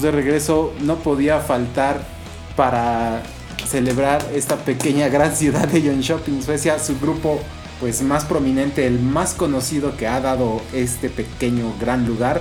de regreso. No podía faltar para celebrar esta pequeña gran ciudad de Jönköping, Suecia, su grupo pues más prominente, el más conocido que ha dado este pequeño gran lugar.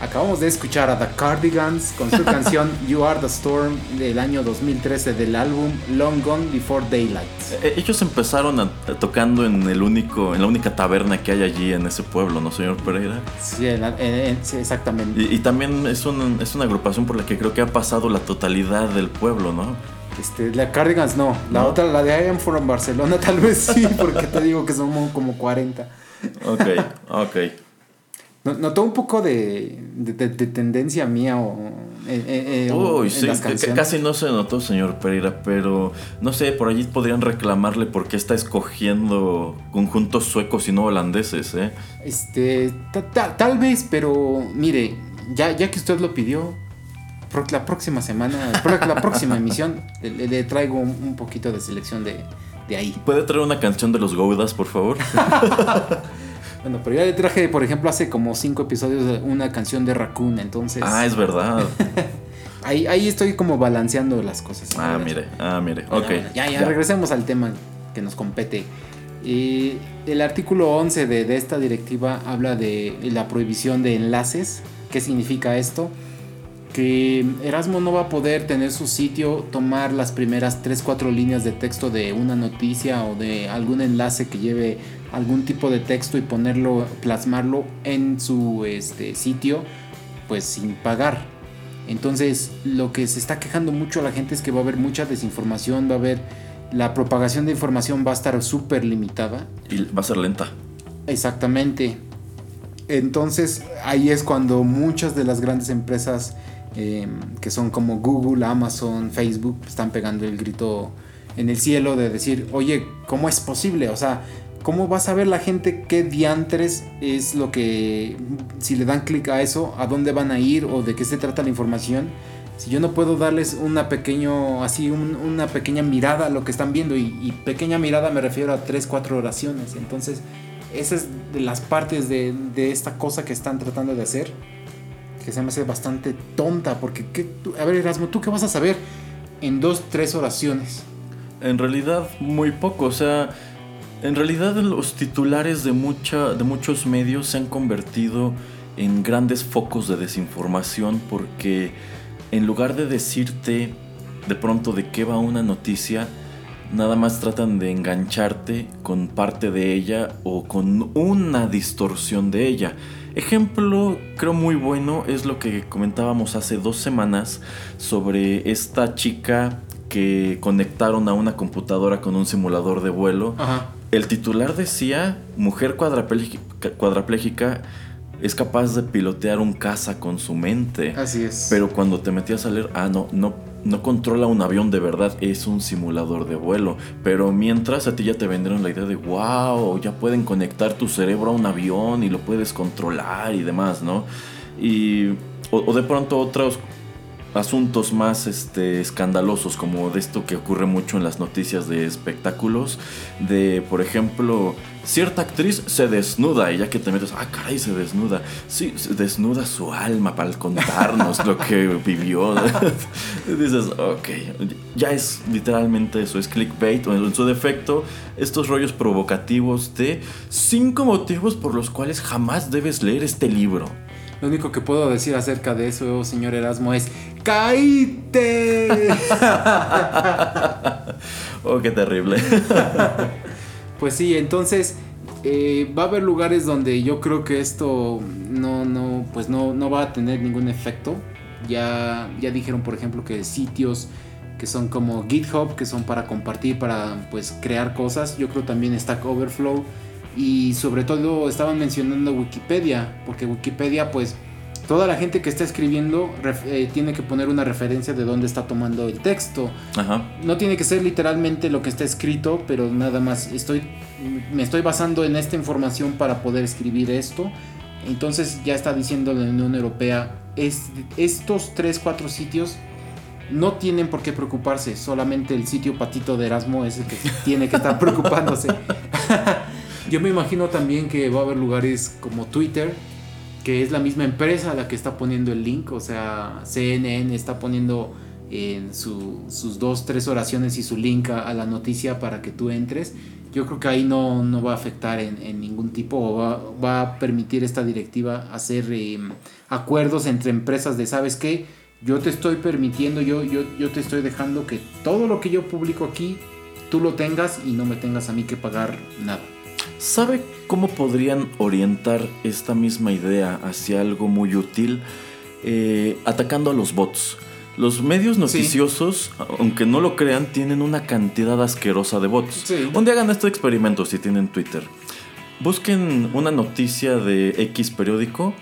Acabamos de escuchar a The Cardigans con su canción You Are the Storm del año 2013 del álbum Long Gone Before Daylight. Eh, Ellos empezaron a- tocando en el único, en la única taberna que hay allí en ese pueblo, ¿no, señor Pereira? Sí, en la- en- en- sí, exactamente. Y, y también es, un- es una agrupación por la que creo que ha pasado la totalidad del pueblo, ¿no? Este, la Cardigans no, la ¿No? otra, la de I Am From Barcelona tal vez sí, porque te digo que son como 40. Ok, ok. No- Notó un poco de, de- de- de tendencia mía o, eh, eh, eh, en sí, las canciones. casi no se notó, señor Pereira, pero no sé, por allí podrían reclamarle por qué está escogiendo conjuntos suecos y no holandeses, ¿eh? Este, ta- ta- tal vez, pero mire, ya, ya que usted lo pidió, la próxima semana, la próxima emisión, le, le traigo un, un poquito de selección de, de ahí. ¿Puede traer una canción de los Goudas, por favor? Bueno, pero ya le traje, por ejemplo, hace como cinco episodios una canción de Raccoon, entonces ah, es verdad. ahí, ahí estoy como balanceando las cosas. Ah, mire, ah, mire. Bueno, Ok. bueno, ya, ya, regresemos al tema que nos compete. Eh, el artículo 11 de, de esta directiva habla de la prohibición de enlaces. ¿Qué significa esto? Que Erasmo no va a poder tener su sitio, tomar las primeras 3-4 líneas de texto de una noticia o de algún enlace que lleve algún tipo de texto y ponerlo, plasmarlo en su este, sitio, pues sin pagar. Entonces, lo que se está quejando mucho a la gente es que va a haber mucha desinformación, va a haber la propagación de información va a estar súper limitada. Y va a ser lenta. Exactamente. Entonces, ahí es cuando muchas de las grandes empresas eh, que son como Google, Amazon, Facebook, están pegando el grito en el cielo de decir, oye, ¿cómo es posible? O sea, ¿cómo va a saber la gente qué diantres es lo que, si le dan clic a eso, a dónde van a ir o de qué se trata la información? Si yo no puedo darles una pequeño, así, un- una pequeña mirada a lo que están viendo, y, y pequeña mirada me refiero a 3, 4 oraciones. Entonces, esa es de las partes de, de esta cosa que están tratando de hacer, que se me hace bastante tonta, porque, ¿qué tú- a ver, Erasmo, ¿tú qué vas a saber en 2, 3 oraciones? En realidad, muy poco. O sea, en realidad los titulares de, mucha, de muchos medios se han convertido en grandes focos de desinformación porque en lugar de decirte de pronto de qué va una noticia, nada más tratan de engancharte con parte de ella o con una distorsión de ella. Ejemplo, creo muy bueno, es lo que comentábamos hace dos semanas sobre esta chica que conectaron a una computadora con un simulador de vuelo. Ajá. El titular decía, mujer cuadraplégica, cuadraplégica es capaz de pilotear un caza con su mente. Así es. Pero cuando te metías a leer, ah, no, no, no controla un avión de verdad, es un simulador de vuelo. Pero mientras a ti ya te vendieron la idea de, wow, ya pueden conectar tu cerebro a un avión y lo puedes controlar y demás, ¿no? Y, o, o de pronto otros asuntos más este, escandalosos, como de esto que ocurre mucho en las noticias de espectáculos, de, por ejemplo, cierta actriz se desnuda y ya que te metes, ah, caray, se desnuda. Sí, se desnuda su alma para contarnos lo que vivió. Dices, ok, ya es literalmente eso, es clickbait, o en su defecto, estos rollos provocativos de cinco motivos por los cuales jamás debes leer este libro. Lo único que puedo decir acerca de eso, señor Erasmo, es ¡Cállate! Oh, qué terrible. pues sí, entonces eh, va a haber lugares donde yo creo que esto no, no, pues no, no va a tener ningún efecto. Ya, ya dijeron, por ejemplo, que sitios que son como GitHub, que son para compartir, para pues crear cosas. Yo creo también Stack Overflow. Y sobre todo estaban mencionando Wikipedia, porque Wikipedia pues toda la gente que está escribiendo eh, tiene que poner una referencia de dónde está tomando el texto. Ajá. No tiene que ser literalmente lo que está escrito, pero nada más estoy me estoy basando en esta información para poder escribir esto. Entonces ya está diciendo la Unión Europea, es, estos 3, 4 sitios no tienen por qué preocuparse, solamente el sitio patito de Erasmo es el que tiene que estar preocupándose. Yo me imagino también que va a haber lugares como Twitter, que es la misma empresa la que está poniendo el link, o sea, CNN está poniendo en su- sus dos, tres oraciones y su link a, la noticia para que tú entres. Yo creo que ahí no, no va a afectar en, ningún tipo o va, va a permitir esta directiva hacer eh, acuerdos entre empresas de, ¿sabes qué? Yo te estoy permitiendo, yo, yo, yo te estoy dejando que todo lo que yo publico aquí, tú lo tengas y no me tengas a mí que pagar nada. ¿Sabe cómo podrían orientar esta misma idea hacia algo muy útil? Eh, atacando a los bots. Los medios noticiosos, aunque no lo crean, tienen una cantidad asquerosa de bots. Sí. Un día hagan este experimento si tienen Twitter. Busquen una noticia de X periódico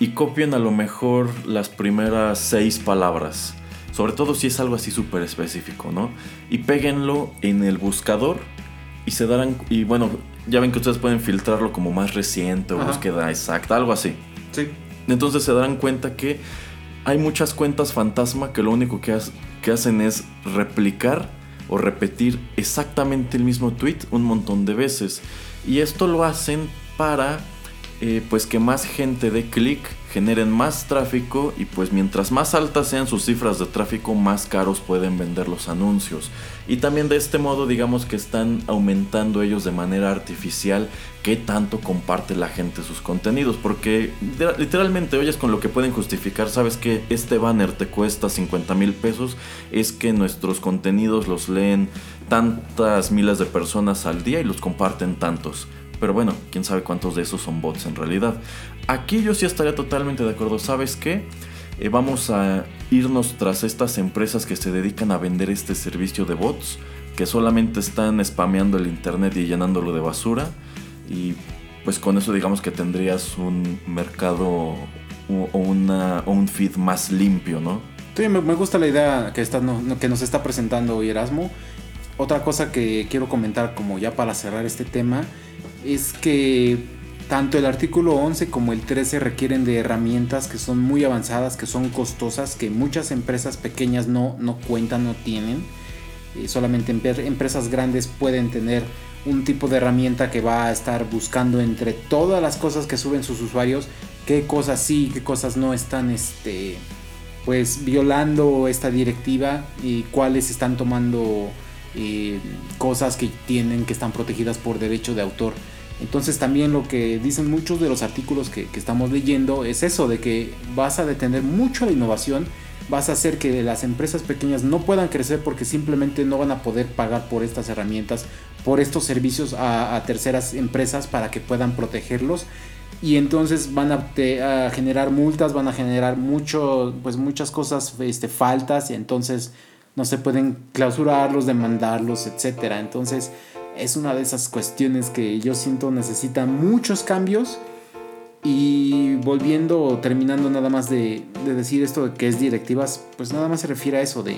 y copien a lo mejor las primeras seis palabras. Sobre todo si es algo así súper específico, ¿no? Y péguenlo en el buscador y se darán. Y bueno, ya ven que ustedes pueden filtrarlo como más reciente o Ajá. búsqueda exacta, algo así. Sí. Entonces se darán cuenta que hay muchas cuentas fantasma que lo único que hacen es replicar o repetir exactamente el mismo tweet un montón de veces. Y esto lo hacen para eh, pues que más gente dé clic, generen más tráfico y pues mientras más altas sean sus cifras de tráfico, más caros pueden vender los anuncios. Y también de este modo digamos que están aumentando ellos de manera artificial qué tanto comparte la gente sus contenidos. Porque literalmente oyes con lo que pueden justificar, sabes que este banner te cuesta 50 mil pesos, es que nuestros contenidos los leen tantas miles de personas al día y los comparten tantos. Pero bueno, quién sabe cuántos de esos son bots en realidad. Aquí yo sí estaría totalmente de acuerdo. ¿Sabes qué? Eh, vamos a irnos tras estas empresas que se dedican a vender este servicio de bots, que solamente están spameando el internet y llenándolo de basura. Y pues con eso digamos que tendrías un mercado o, una, un feed más limpio, ¿no? Sí, me, gusta la idea que, está, que nos está presentando hoy Erasmo. Otra cosa que quiero comentar como ya para cerrar este tema es que tanto el artículo 11 como el 13 requieren de herramientas que son muy avanzadas, que son costosas, que muchas empresas pequeñas no, no cuentan, no tienen. Eh, solamente empresas grandes pueden tener un tipo de herramienta que va a estar buscando entre todas las cosas que suben sus usuarios, qué cosas sí, qué cosas no están este, pues violando esta directiva y cuáles están tomando eh, cosas que tienen que están protegidas por derecho de autor. Entonces también lo que dicen muchos de los artículos que, estamos leyendo es eso, de que vas a detener mucho la innovación, vas a hacer que las empresas pequeñas no puedan crecer porque simplemente no van a poder pagar por estas herramientas, por estos servicios a, terceras empresas para que puedan protegerlos. Y entonces van a, generar multas, van a generar mucho, pues muchas cosas, este, faltas, y entonces no se pueden clausurarlos, demandarlos, etcétera. Entonces, es una de esas cuestiones que yo siento necesita muchos cambios. Y volviendo, terminando nada más de, decir esto de que es directivas, pues nada más se refiere a eso de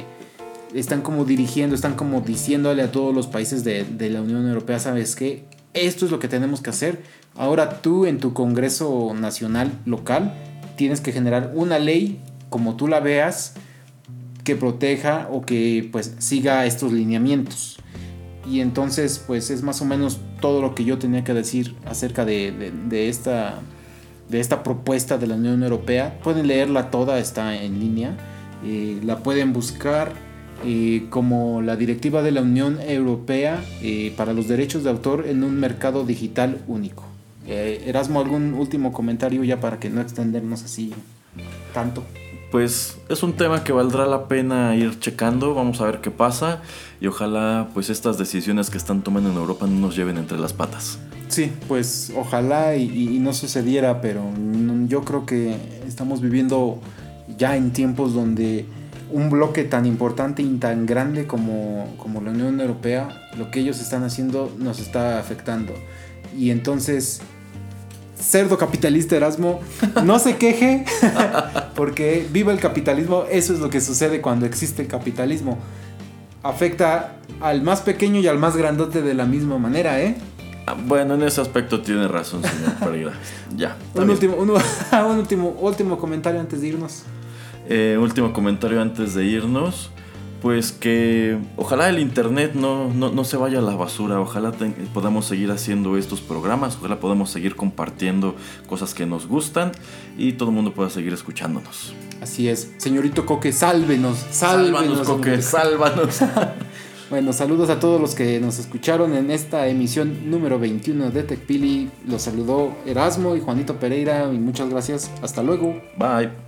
están como dirigiendo, están como diciéndole a todos los países de, de la Unión Europea, sabes que esto es lo que tenemos que hacer. Ahora tú en tu Congreso Nacional local tienes que generar una ley como tú la veas que proteja o que pues siga estos lineamientos. Y entonces, pues es más o menos todo lo que yo tenía que decir acerca de, esta, de esta propuesta de la Unión Europea. Pueden leerla toda, está en línea. Eh, la pueden buscar eh, como la directiva de la Unión Europea eh, para los derechos de autor en un mercado digital único. Erasmo, ¿algún último comentario ya para que no extendernos así tanto? Pues es un tema que valdrá la pena ir checando, vamos a ver qué pasa y ojalá pues estas decisiones que están tomando en Europa no nos lleven entre las patas. Sí, pues ojalá y, no sucediera, pero yo creo que estamos viviendo ya en tiempos donde un bloque tan importante y tan grande como, como la Unión Europea, lo que ellos están haciendo nos está afectando. Y entonces cerdo capitalista Erasmo, no se queje, porque viva el capitalismo, eso es lo que sucede cuando existe el capitalismo. Afecta al más pequeño y al más grandote de la misma manera, ¿eh? Ah, bueno, en ese aspecto tiene razón, señor Pereira. ya. Un último, un, último, último comentario antes de irnos. Eh, último comentario antes de irnos pues que ojalá el internet no, no, se vaya a la basura, ojalá podamos seguir haciendo estos programas, ojalá podamos seguir compartiendo cosas que nos gustan y todo el mundo pueda seguir escuchándonos. Así es, señorito Coque, sálvenos, sálvenos, Coque, sálvanos. bueno, saludos a todos los que nos escucharon en esta emisión número 21 de TechPili. Los saludó Erasmo y Juanito Pereira y muchas gracias. Hasta luego. Bye.